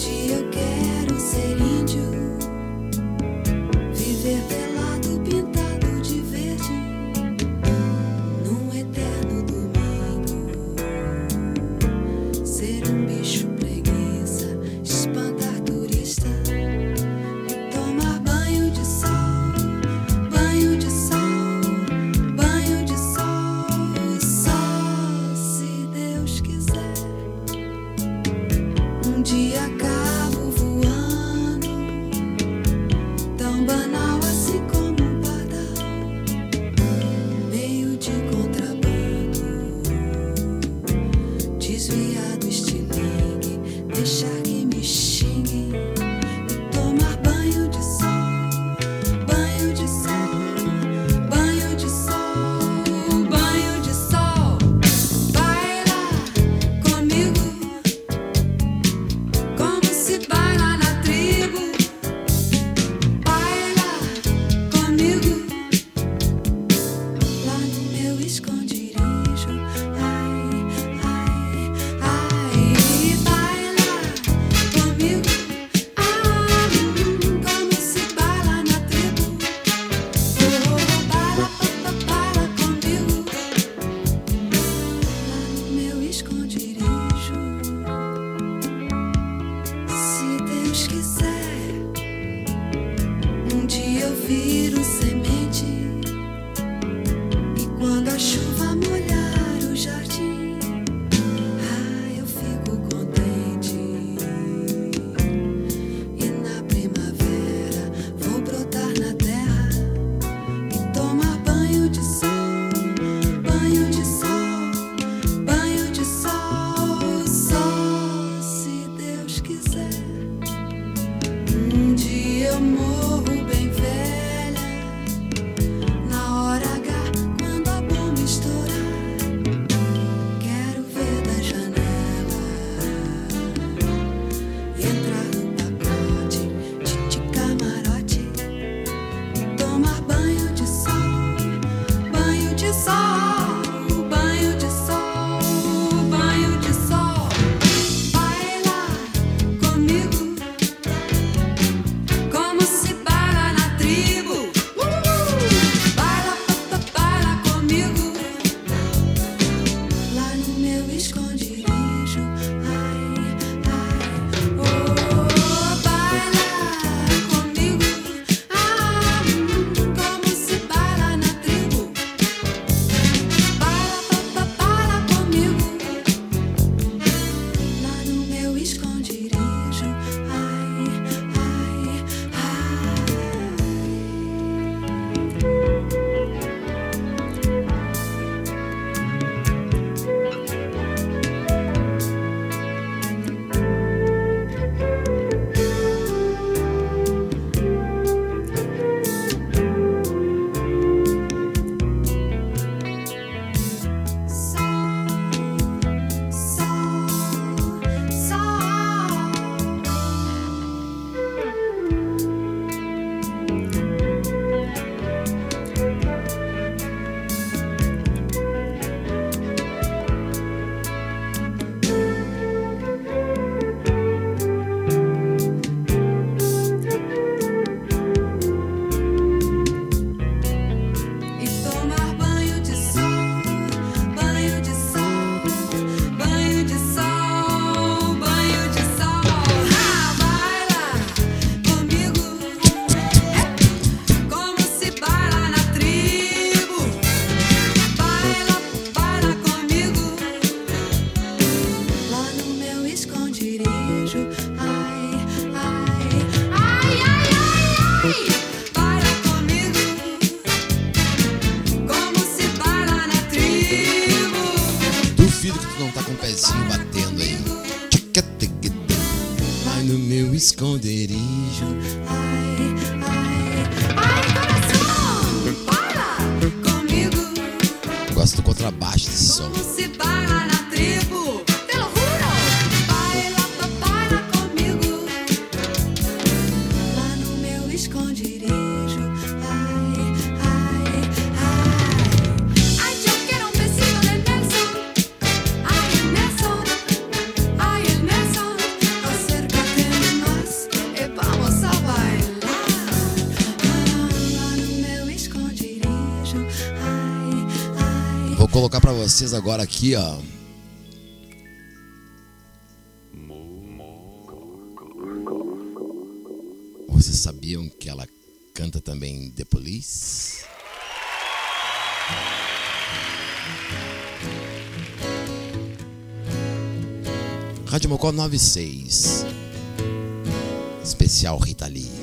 colocar para vocês agora aqui, ó. Vocês sabiam que ela canta também The Police? Rádio Mocó 96. Especial Rita Lee.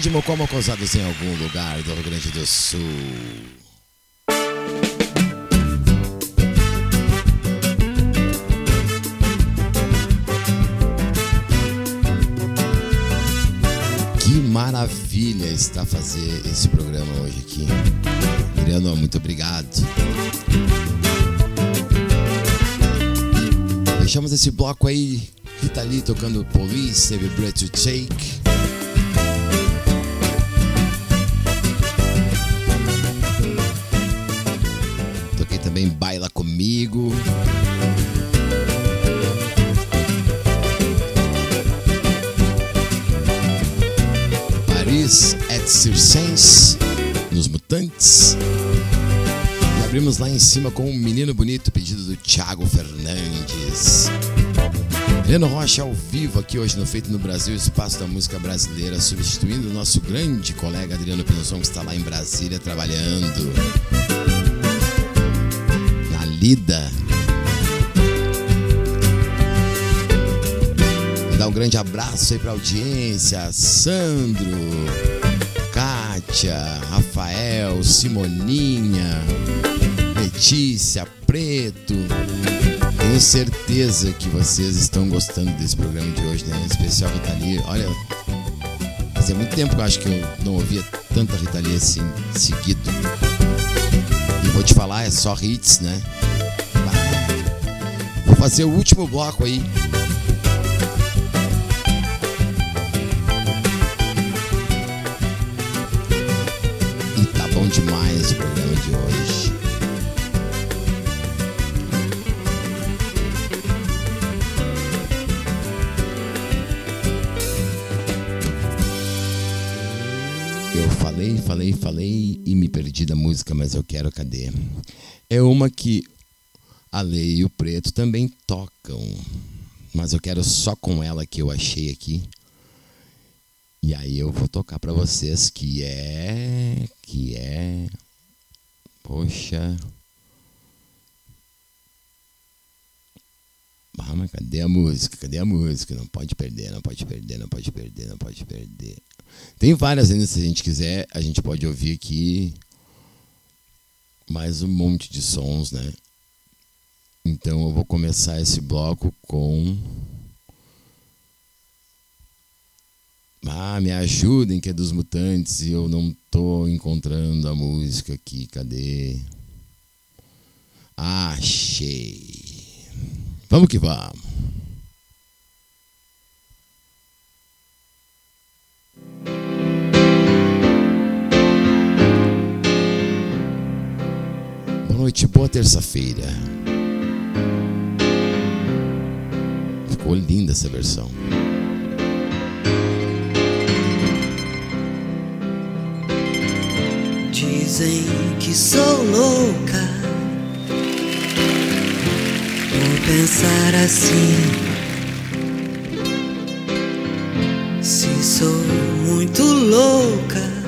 Rádio Mocó Mocosados em algum lugar do Rio Grande do Sul. Que maravilha está fazer esse programa hoje aqui. Adriano, muito obrigado. Deixamos esse bloco aí, Rita Lee tocando Police, Breath You Take. Cima com um menino bonito, pedido do Thiago Fernandes. Leno Rocha ao vivo aqui hoje no Feito no Brasil, Espaço da Música Brasileira, substituindo o nosso grande colega Adriano Pinson, que está lá em Brasília trabalhando. Na lida. Mandar um grande abraço aí pra audiência, Sandro, Kátia, Rafael, Simoninha, Letícia, Preto. Tenho certeza que vocês estão gostando desse programa de hoje, né? Especial Rita Lee. Olha, fazia muito tempo que eu acho que eu não ouvia tanta Rita assim, seguido. E vou te falar, é só hits, né? Vou fazer o último bloco aí. E tá bom demais o programa de hoje. Falei, falei, falei e me perdi da música, mas eu quero, cadê? É uma que a Lei e o Preto também tocam, mas eu quero só com ela que eu achei aqui. E aí eu vou tocar pra vocês que é que é Poxa. Ah, mas cadê a música? Cadê a música? Não pode perder, não pode perder, não pode perder, não pode perder. Tem várias ainda, se a gente quiser, a gente pode ouvir aqui mais um monte de sons, né? Então eu vou começar esse bloco com. Ah, me ajudem, que é dos mutantes, e eu não tô encontrando a música aqui. Cadê? Achei. Vamos que vamos. Noite, boa terça-feira. Ficou linda essa versão. Dizem que sou louca por pensar assim. Se sou muito louca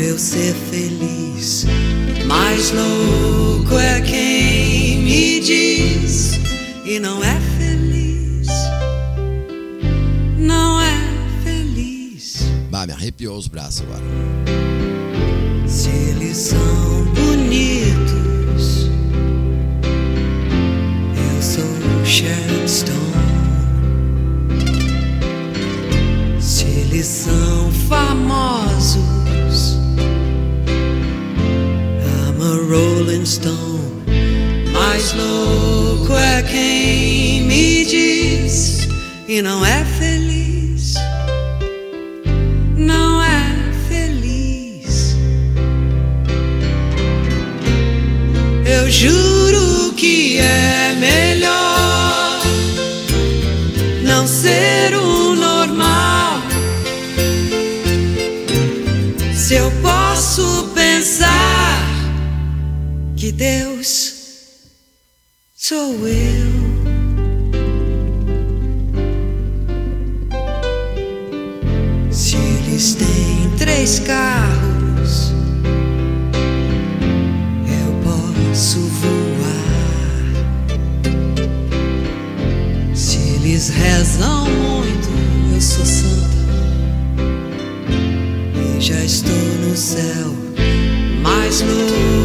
por eu ser feliz, mais louco é quem me diz e não é feliz. Não é feliz. Bah, me arrepiou os braços agora. Se eles são bonitos, eu sou Sharon Stone. Se eles são famosos, I'm a Rolling Stone. Mais louco é quem me diz e não é feliz. Não é feliz. Eu juro sou eu. Se eles têm três carros, eu posso voar. Se eles rezam muito, eu sou santa e já estou no céu. Mais louco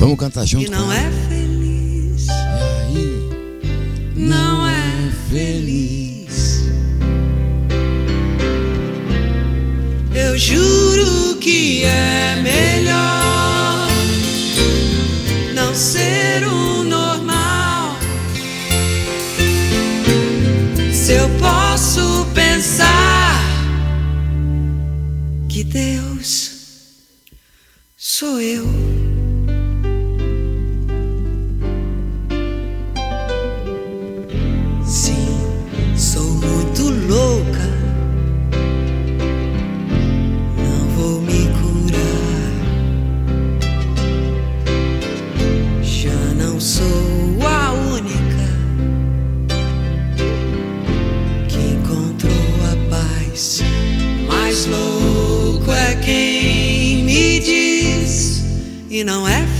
Vamos cantar junto. que não é feliz. E aí? Não é feliz. Eu juro que é melhor não ser o normal. Se eu posso pensar que Deus sou eu. Não é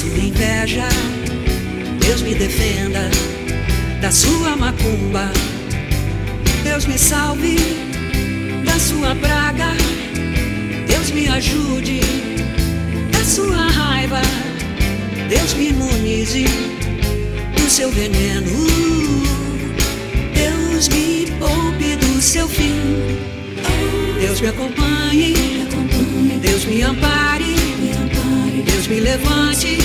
sua inveja. Deus me defenda da sua macumba. Deus me salve da sua praga. Deus me ajude da sua raiva. Deus me imunize do seu veneno. Deus me poupe do seu fim. Deus me acompanhe. Deus me ampare me levante,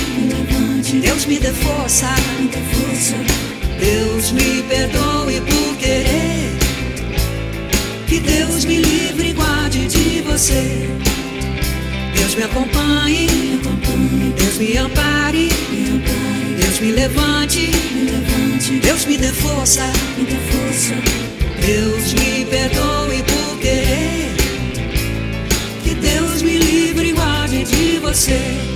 Deus me dê força, Deus me perdoe por querer. Que Deus me livre e guarde de você. Deus me acompanhe, Deus me ampare, Deus me levante, Deus me dê força, Deus me perdoe por querer. Que Deus me livre e guarde de você.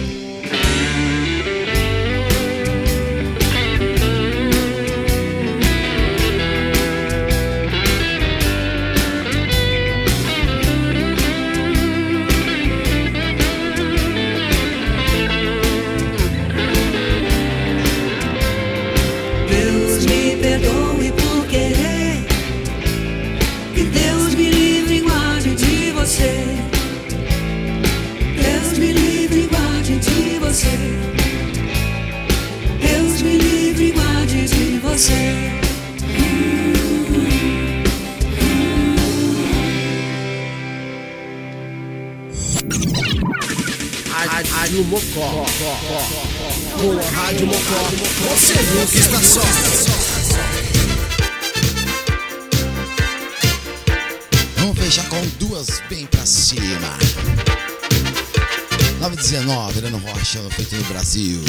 Rádio Mocó. Você nunca está só. Vamos fechar com duas bem pra cima. 919, Heleno Rocha, no Feito do Brasil.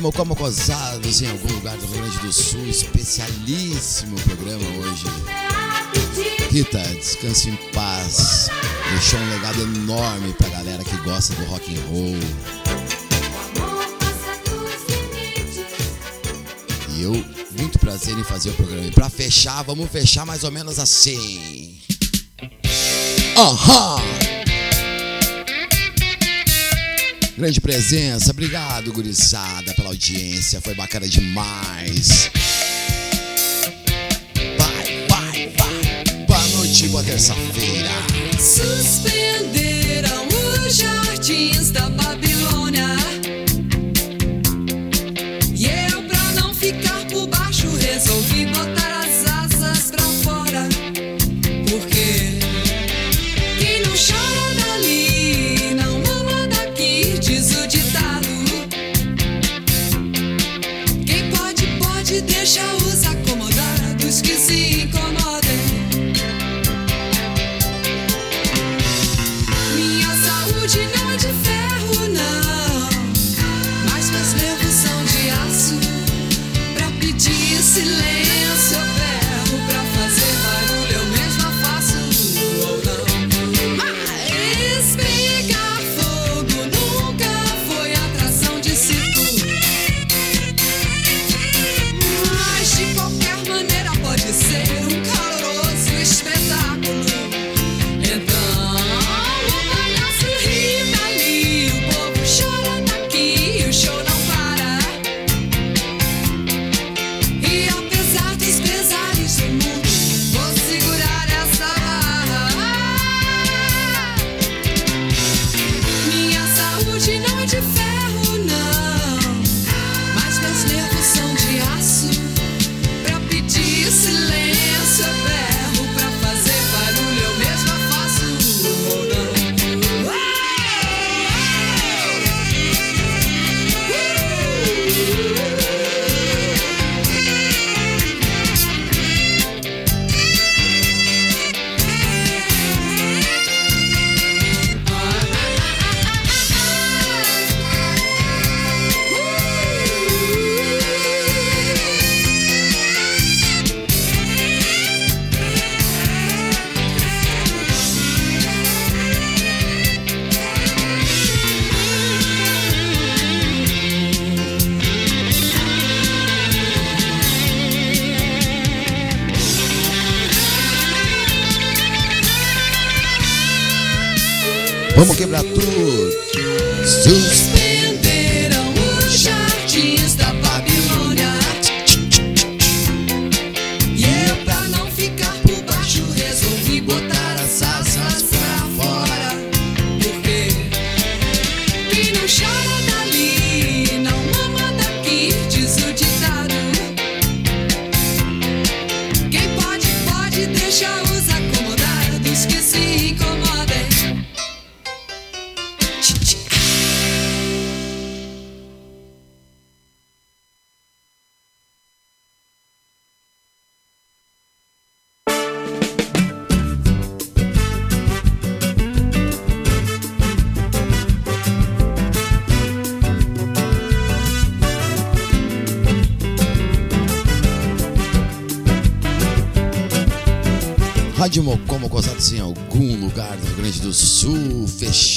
Mocó Cosados em algum lugar do Rio Grande do Sul. Especialíssimo programa hoje. Rita, descanse em paz. Deixou um legado enorme pra galera que gosta do rock and roll. E eu, muito prazer em fazer o programa. E pra fechar, vamos fechar mais ou menos assim. Aham! Grande presença. Obrigado, gurizada, pela audiência. Foi bacana demais. Vai, vai, vai. Boa noite, boa terça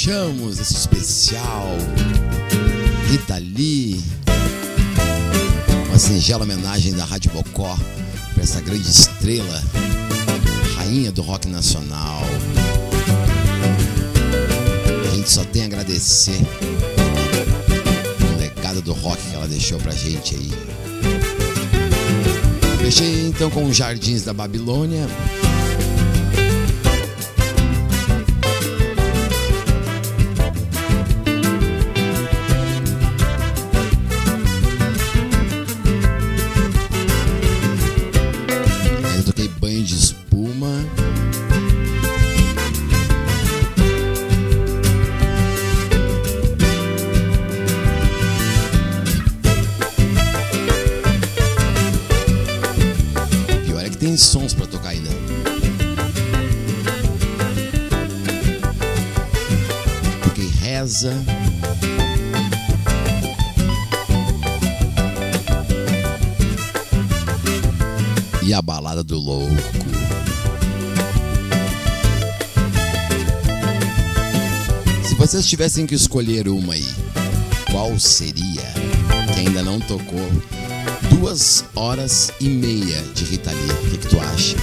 fechamos esse especial Rita Lee, tá uma singela homenagem da Rádio Bocó para essa grande estrela, rainha do rock nacional. A gente só tem a agradecer o legado do rock que ela deixou pra gente aí. Fechei então com os Jardins da Babilônia. vocês tivessem que escolher uma aí, qual seria? Que ainda não tocou. Duas horas e meia de Rita Lee. O que, que tu acha?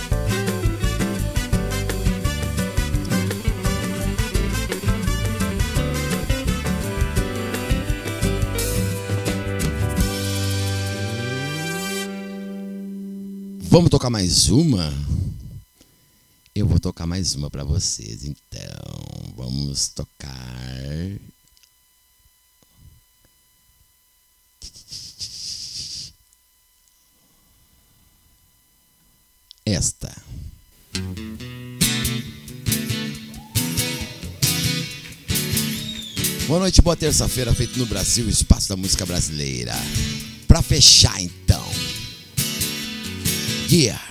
Vamos tocar mais uma? Eu vou tocar mais uma para vocês, então. Vamos tocar. noite, boa terça-feira, feito no Brasil, espaço da música brasileira. Pra fechar então. Yeah.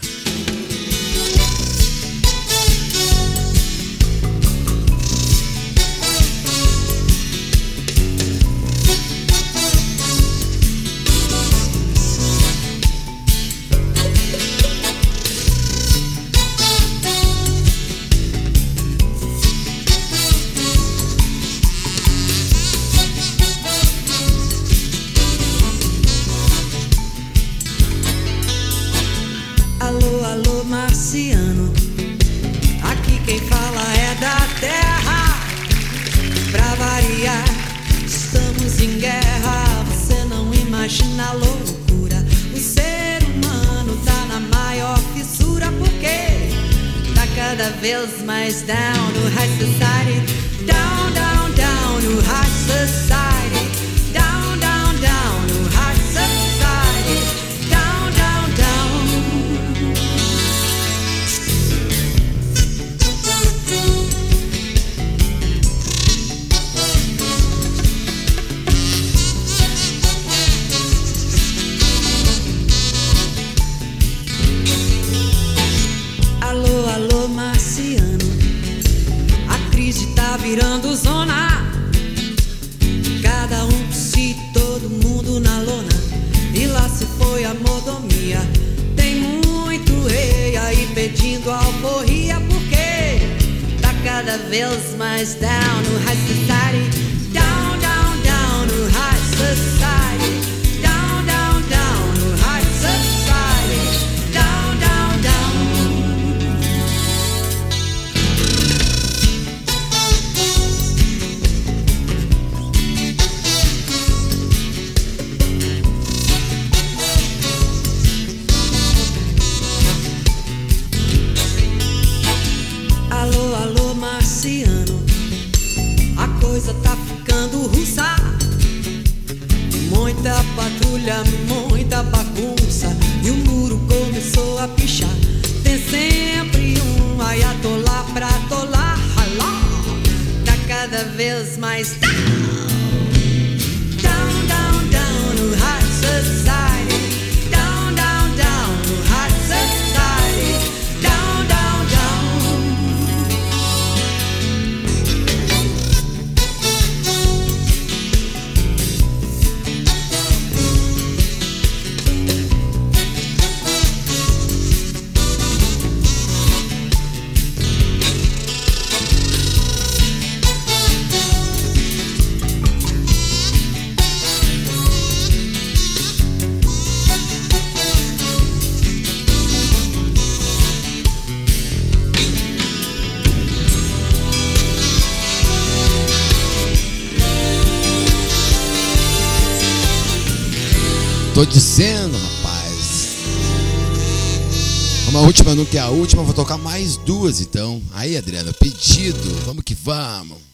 a última, vou tocar mais duas então. Aí, Adriana, pedido, vamos que vamos.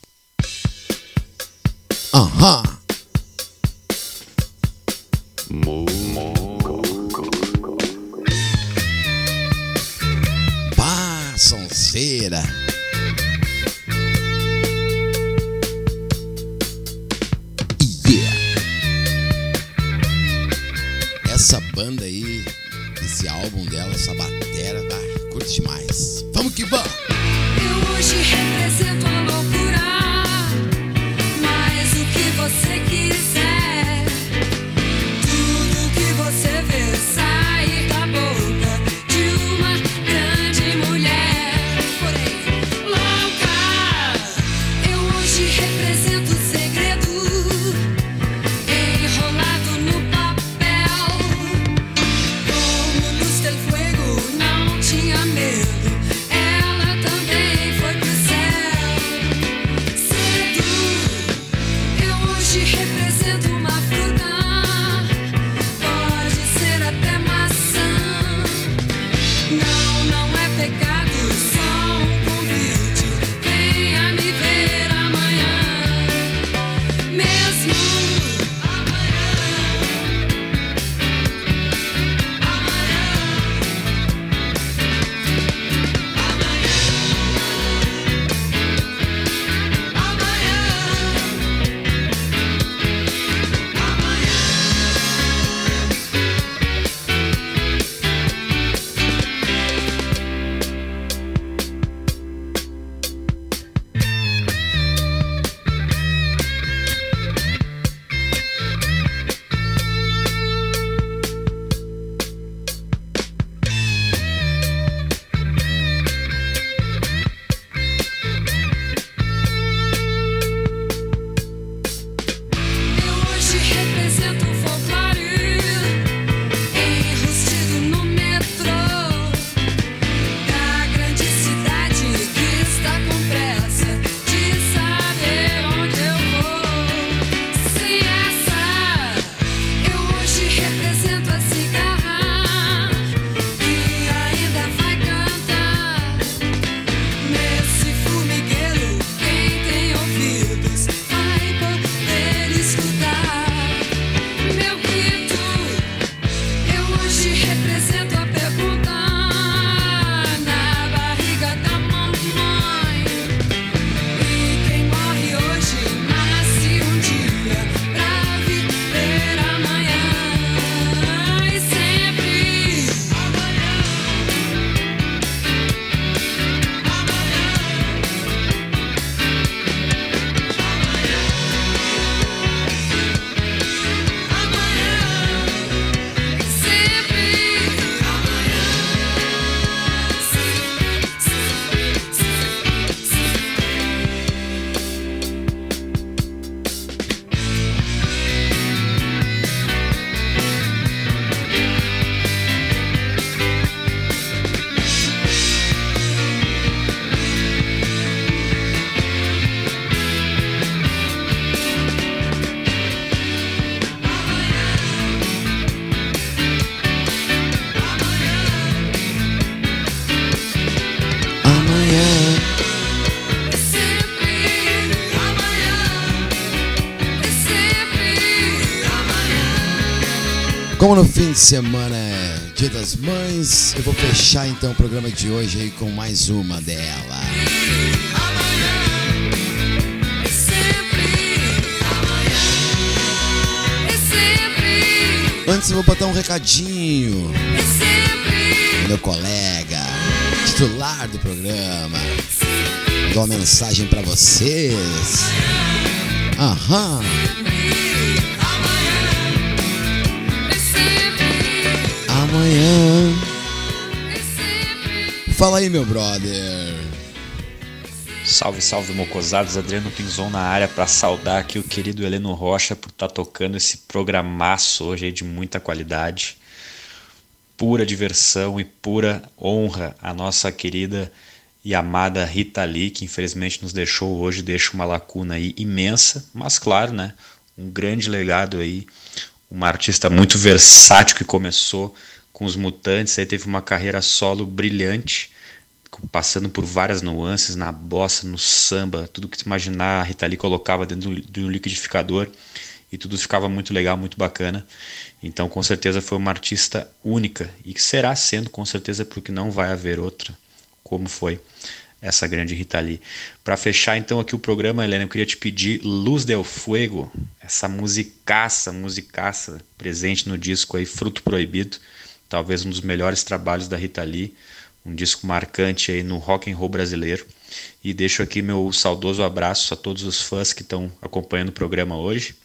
No fim de semana é Dia das Mães, eu vou fechar então o programa de hoje aí com mais uma dela. Antes eu vou botar um recadinho. Meu colega, titular do programa, mandou uma mensagem pra vocês. Aham. Fala aí, meu brother. Salve, salve, mocosados. Adriano Pinzon na área para saudar aqui o querido Heleno Rocha por estar tocando esse programaço hoje de muita qualidade. Pura diversão e pura honra à nossa querida e amada Rita Lee, que infelizmente nos deixou hoje, deixa uma lacuna aí imensa, mas claro, né? Um grande legado aí, uma artista muito versátil que começou com os Mutantes, aí teve uma carreira solo brilhante passando por várias nuances na bossa, no samba, tudo que tu imaginar, a Rita Lee colocava dentro de um liquidificador e tudo ficava muito legal, muito bacana. Então, com certeza foi uma artista única e que será sendo com certeza porque não vai haver outra como foi essa grande Rita Lee. Para fechar então aqui o programa, Helena, eu queria te pedir Luz del Fuego, essa musicaça, musicaça presente no disco aí Fruto Proibido, talvez um dos melhores trabalhos da Rita Lee um disco marcante aí no rock and roll brasileiro. E deixo aqui meu saudoso abraço a todos os fãs que estão acompanhando o programa hoje,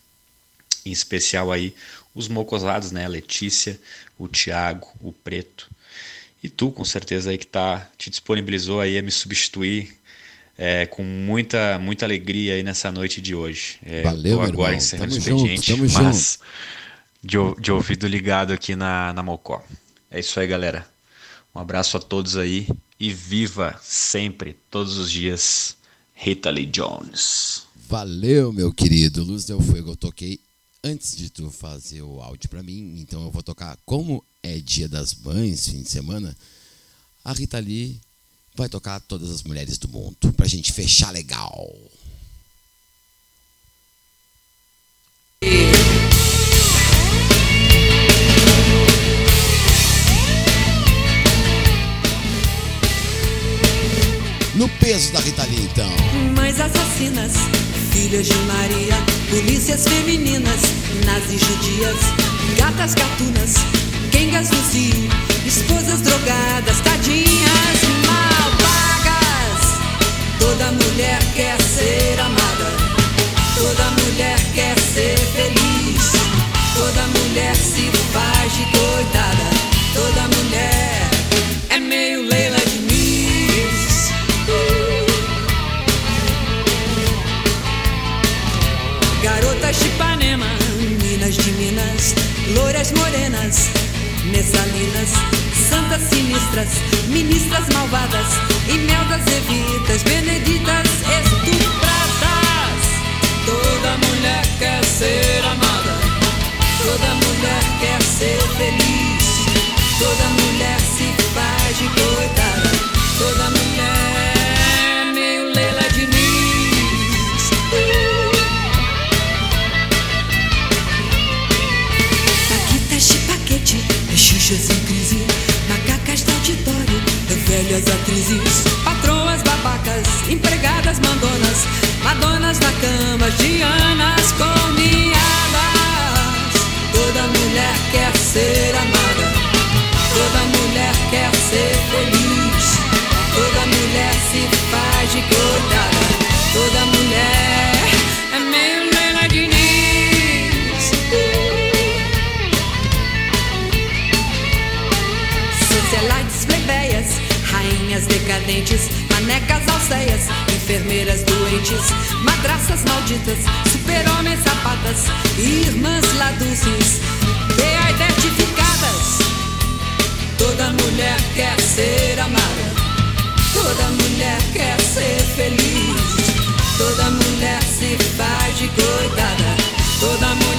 em especial aí os mocosados, né? A Letícia, o Tiago, o Preto. E tu, com certeza, aí que tá, te disponibilizou aí a me substituir é, com muita, muita alegria aí nessa noite de hoje. É, Valeu, agora irmão. encerrando Tamo o expediente, junto, mas de, de ouvido ligado aqui na, na Mocó. É isso aí, galera. Um abraço a todos aí e viva sempre, todos os dias, Rita Lee Jones. Valeu, meu querido. Luz del Fuego, eu toquei antes de tu fazer o áudio pra mim, então eu vou tocar como é dia das mães, fim de semana. A Rita Lee vai tocar todas as mulheres do mundo pra gente fechar legal. No peso da Rita Lee, então. Mães assassinas, filhas de Maria, polícias femininas, nazis judias, gatas gatunas, quengas no cio, esposas drogadas, tadinhas mal pagas. Toda mulher quer ser amada, toda mulher quer ser feliz, toda mulher se faz de coitada, loiras morenas, messalinas, santas sinistras, ministras malvadas, imeldas evitas, beneditas estupradas. Toda mulher quer ser amada, toda mulher quer ser feliz, toda mulher se faz de coitada, toda mulher xuxas em crise, macacas de auditório, velhas atrizes, patroas babacas, empregadas mandonas, madonas na cama, dianas corneadas. Toda mulher quer ser amada, decadentes, manecas alceias, enfermeiras doentes, madraças malditas, super-homens sapatas, irmãs laduces, beidentificadas. Toda mulher quer ser amada, toda mulher quer ser feliz, toda mulher se faz de coitada, toda mulher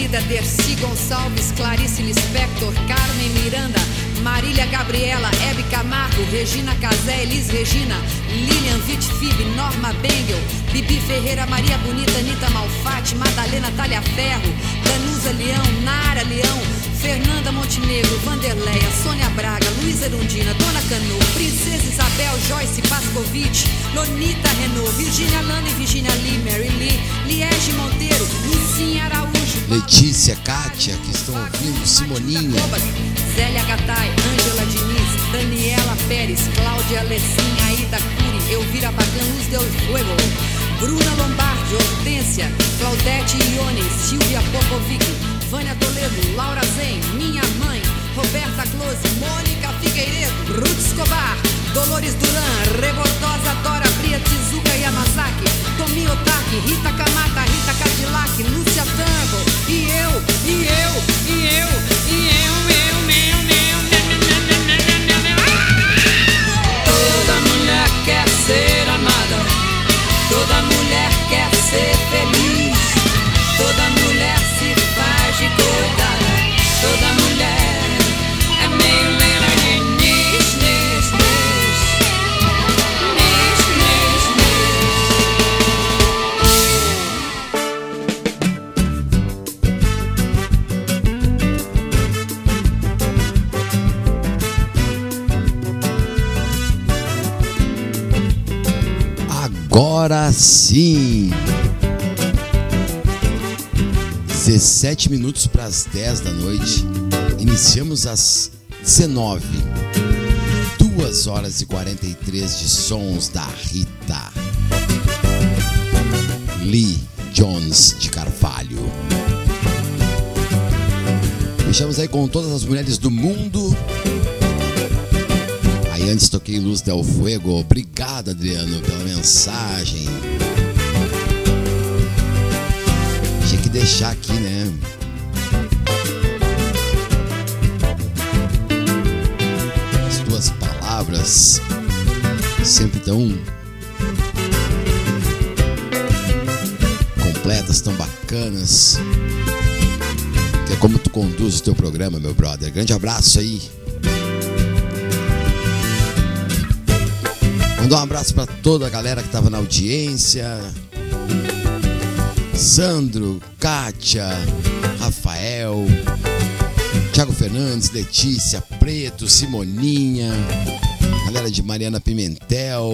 Aparecida, Dercy Gonçalves, Clarice Lispector, Carmen Miranda, Marília Gabriela, Hebe Camargo, Regina Casé, Elis Regina, Lilian Vitfib, Norma Bengel, Bibi Ferreira, Maria Bonita, Anitta Malfatti, Madalena Talha Ferro, Danusa Leão, Nara Leão, Fernanda Montenegro, Vanderleia, Sônia Braga, Luísa Erundina, Dona Canu, Princesa Isabel, Joyce Pascovitch, Lonita Renault, Virgínia Lana e Virginia Lee, Mary Lee, Liege Monteiro, Lucinha Araújo, Letícia, Kátia, que estão ouvindo, Simoninha. Zélia Gattai, Ângela Diniz, Daniela Pérez, Cláudia Lessin, Aida Cury, Elvira Bagan, Luz Del Fuego, Bruna Lombardi, Hortência, Claudete Ione, Silvia Popovic, Vânia Toledo, Laura Zen, Minha Mãe, Roberta Close, Mônica Figueiredo, Ruth Escobar, Dolores Duran, Rebordosa Dora Bria, Tizuka Yamazaki, Tomi Otaki, Rita Kamata, Rita Cadillac, Lúcia Turnbull, e eu, e eu, e eu, e eu, eu, Agora sim! 17 minutos para as 10 da noite. Iniciamos às 19. 2 horas e 43 de sons da Rita. Lee Jones de Carvalho. Fechamos aí com todas as mulheres do mundo. Antes toquei Luz del Fuego. Obrigado, Adriano, pela mensagem. Tinha que deixar aqui, né? As tuas palavras sempre tão completas, tão bacanas. Que é como tu conduz o teu programa, meu brother. Grande abraço aí. Mandar um abraço para toda a galera que estava na audiência. Sandro, Kátia, Rafael, Thiago Fernandes, Letícia, Preto, Simoninha, galera de Mariana Pimentel.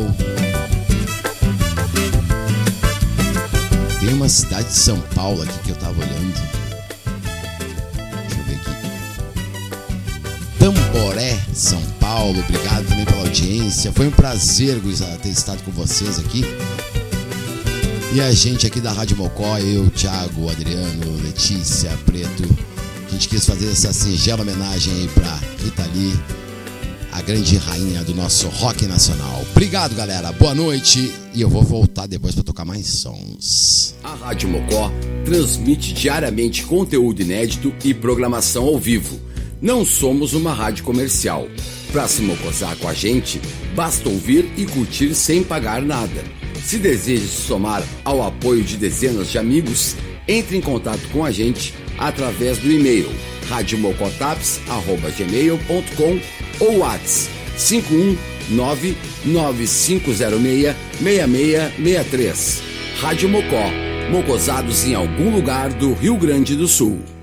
Tem uma cidade de São Paulo aqui que eu tava olhando. Tamboré, São Paulo. Obrigado também pela audiência. Foi um prazer, gurizada, ter estado com vocês aqui. E a gente aqui da Rádio Mocó, eu, Thiago, Adriano, Letícia, Preto, a gente quis fazer essa singela homenagem aí pra Rita Lee, a grande rainha do nosso rock nacional. Obrigado, galera. Boa noite. E eu vou voltar depois pra tocar mais sons. A Rádio Mocó transmite diariamente conteúdo inédito e programação ao vivo. Não somos uma rádio comercial. Para se mocosar com a gente, basta ouvir e curtir sem pagar nada. Se deseja se somar ao apoio de dezenas de amigos, entre em contato com a gente através do e-mail radiomocotaps.gmail.com ou WhatsApp 51995066663. Rádio Mocó, mocosados em algum lugar do Rio Grande do Sul.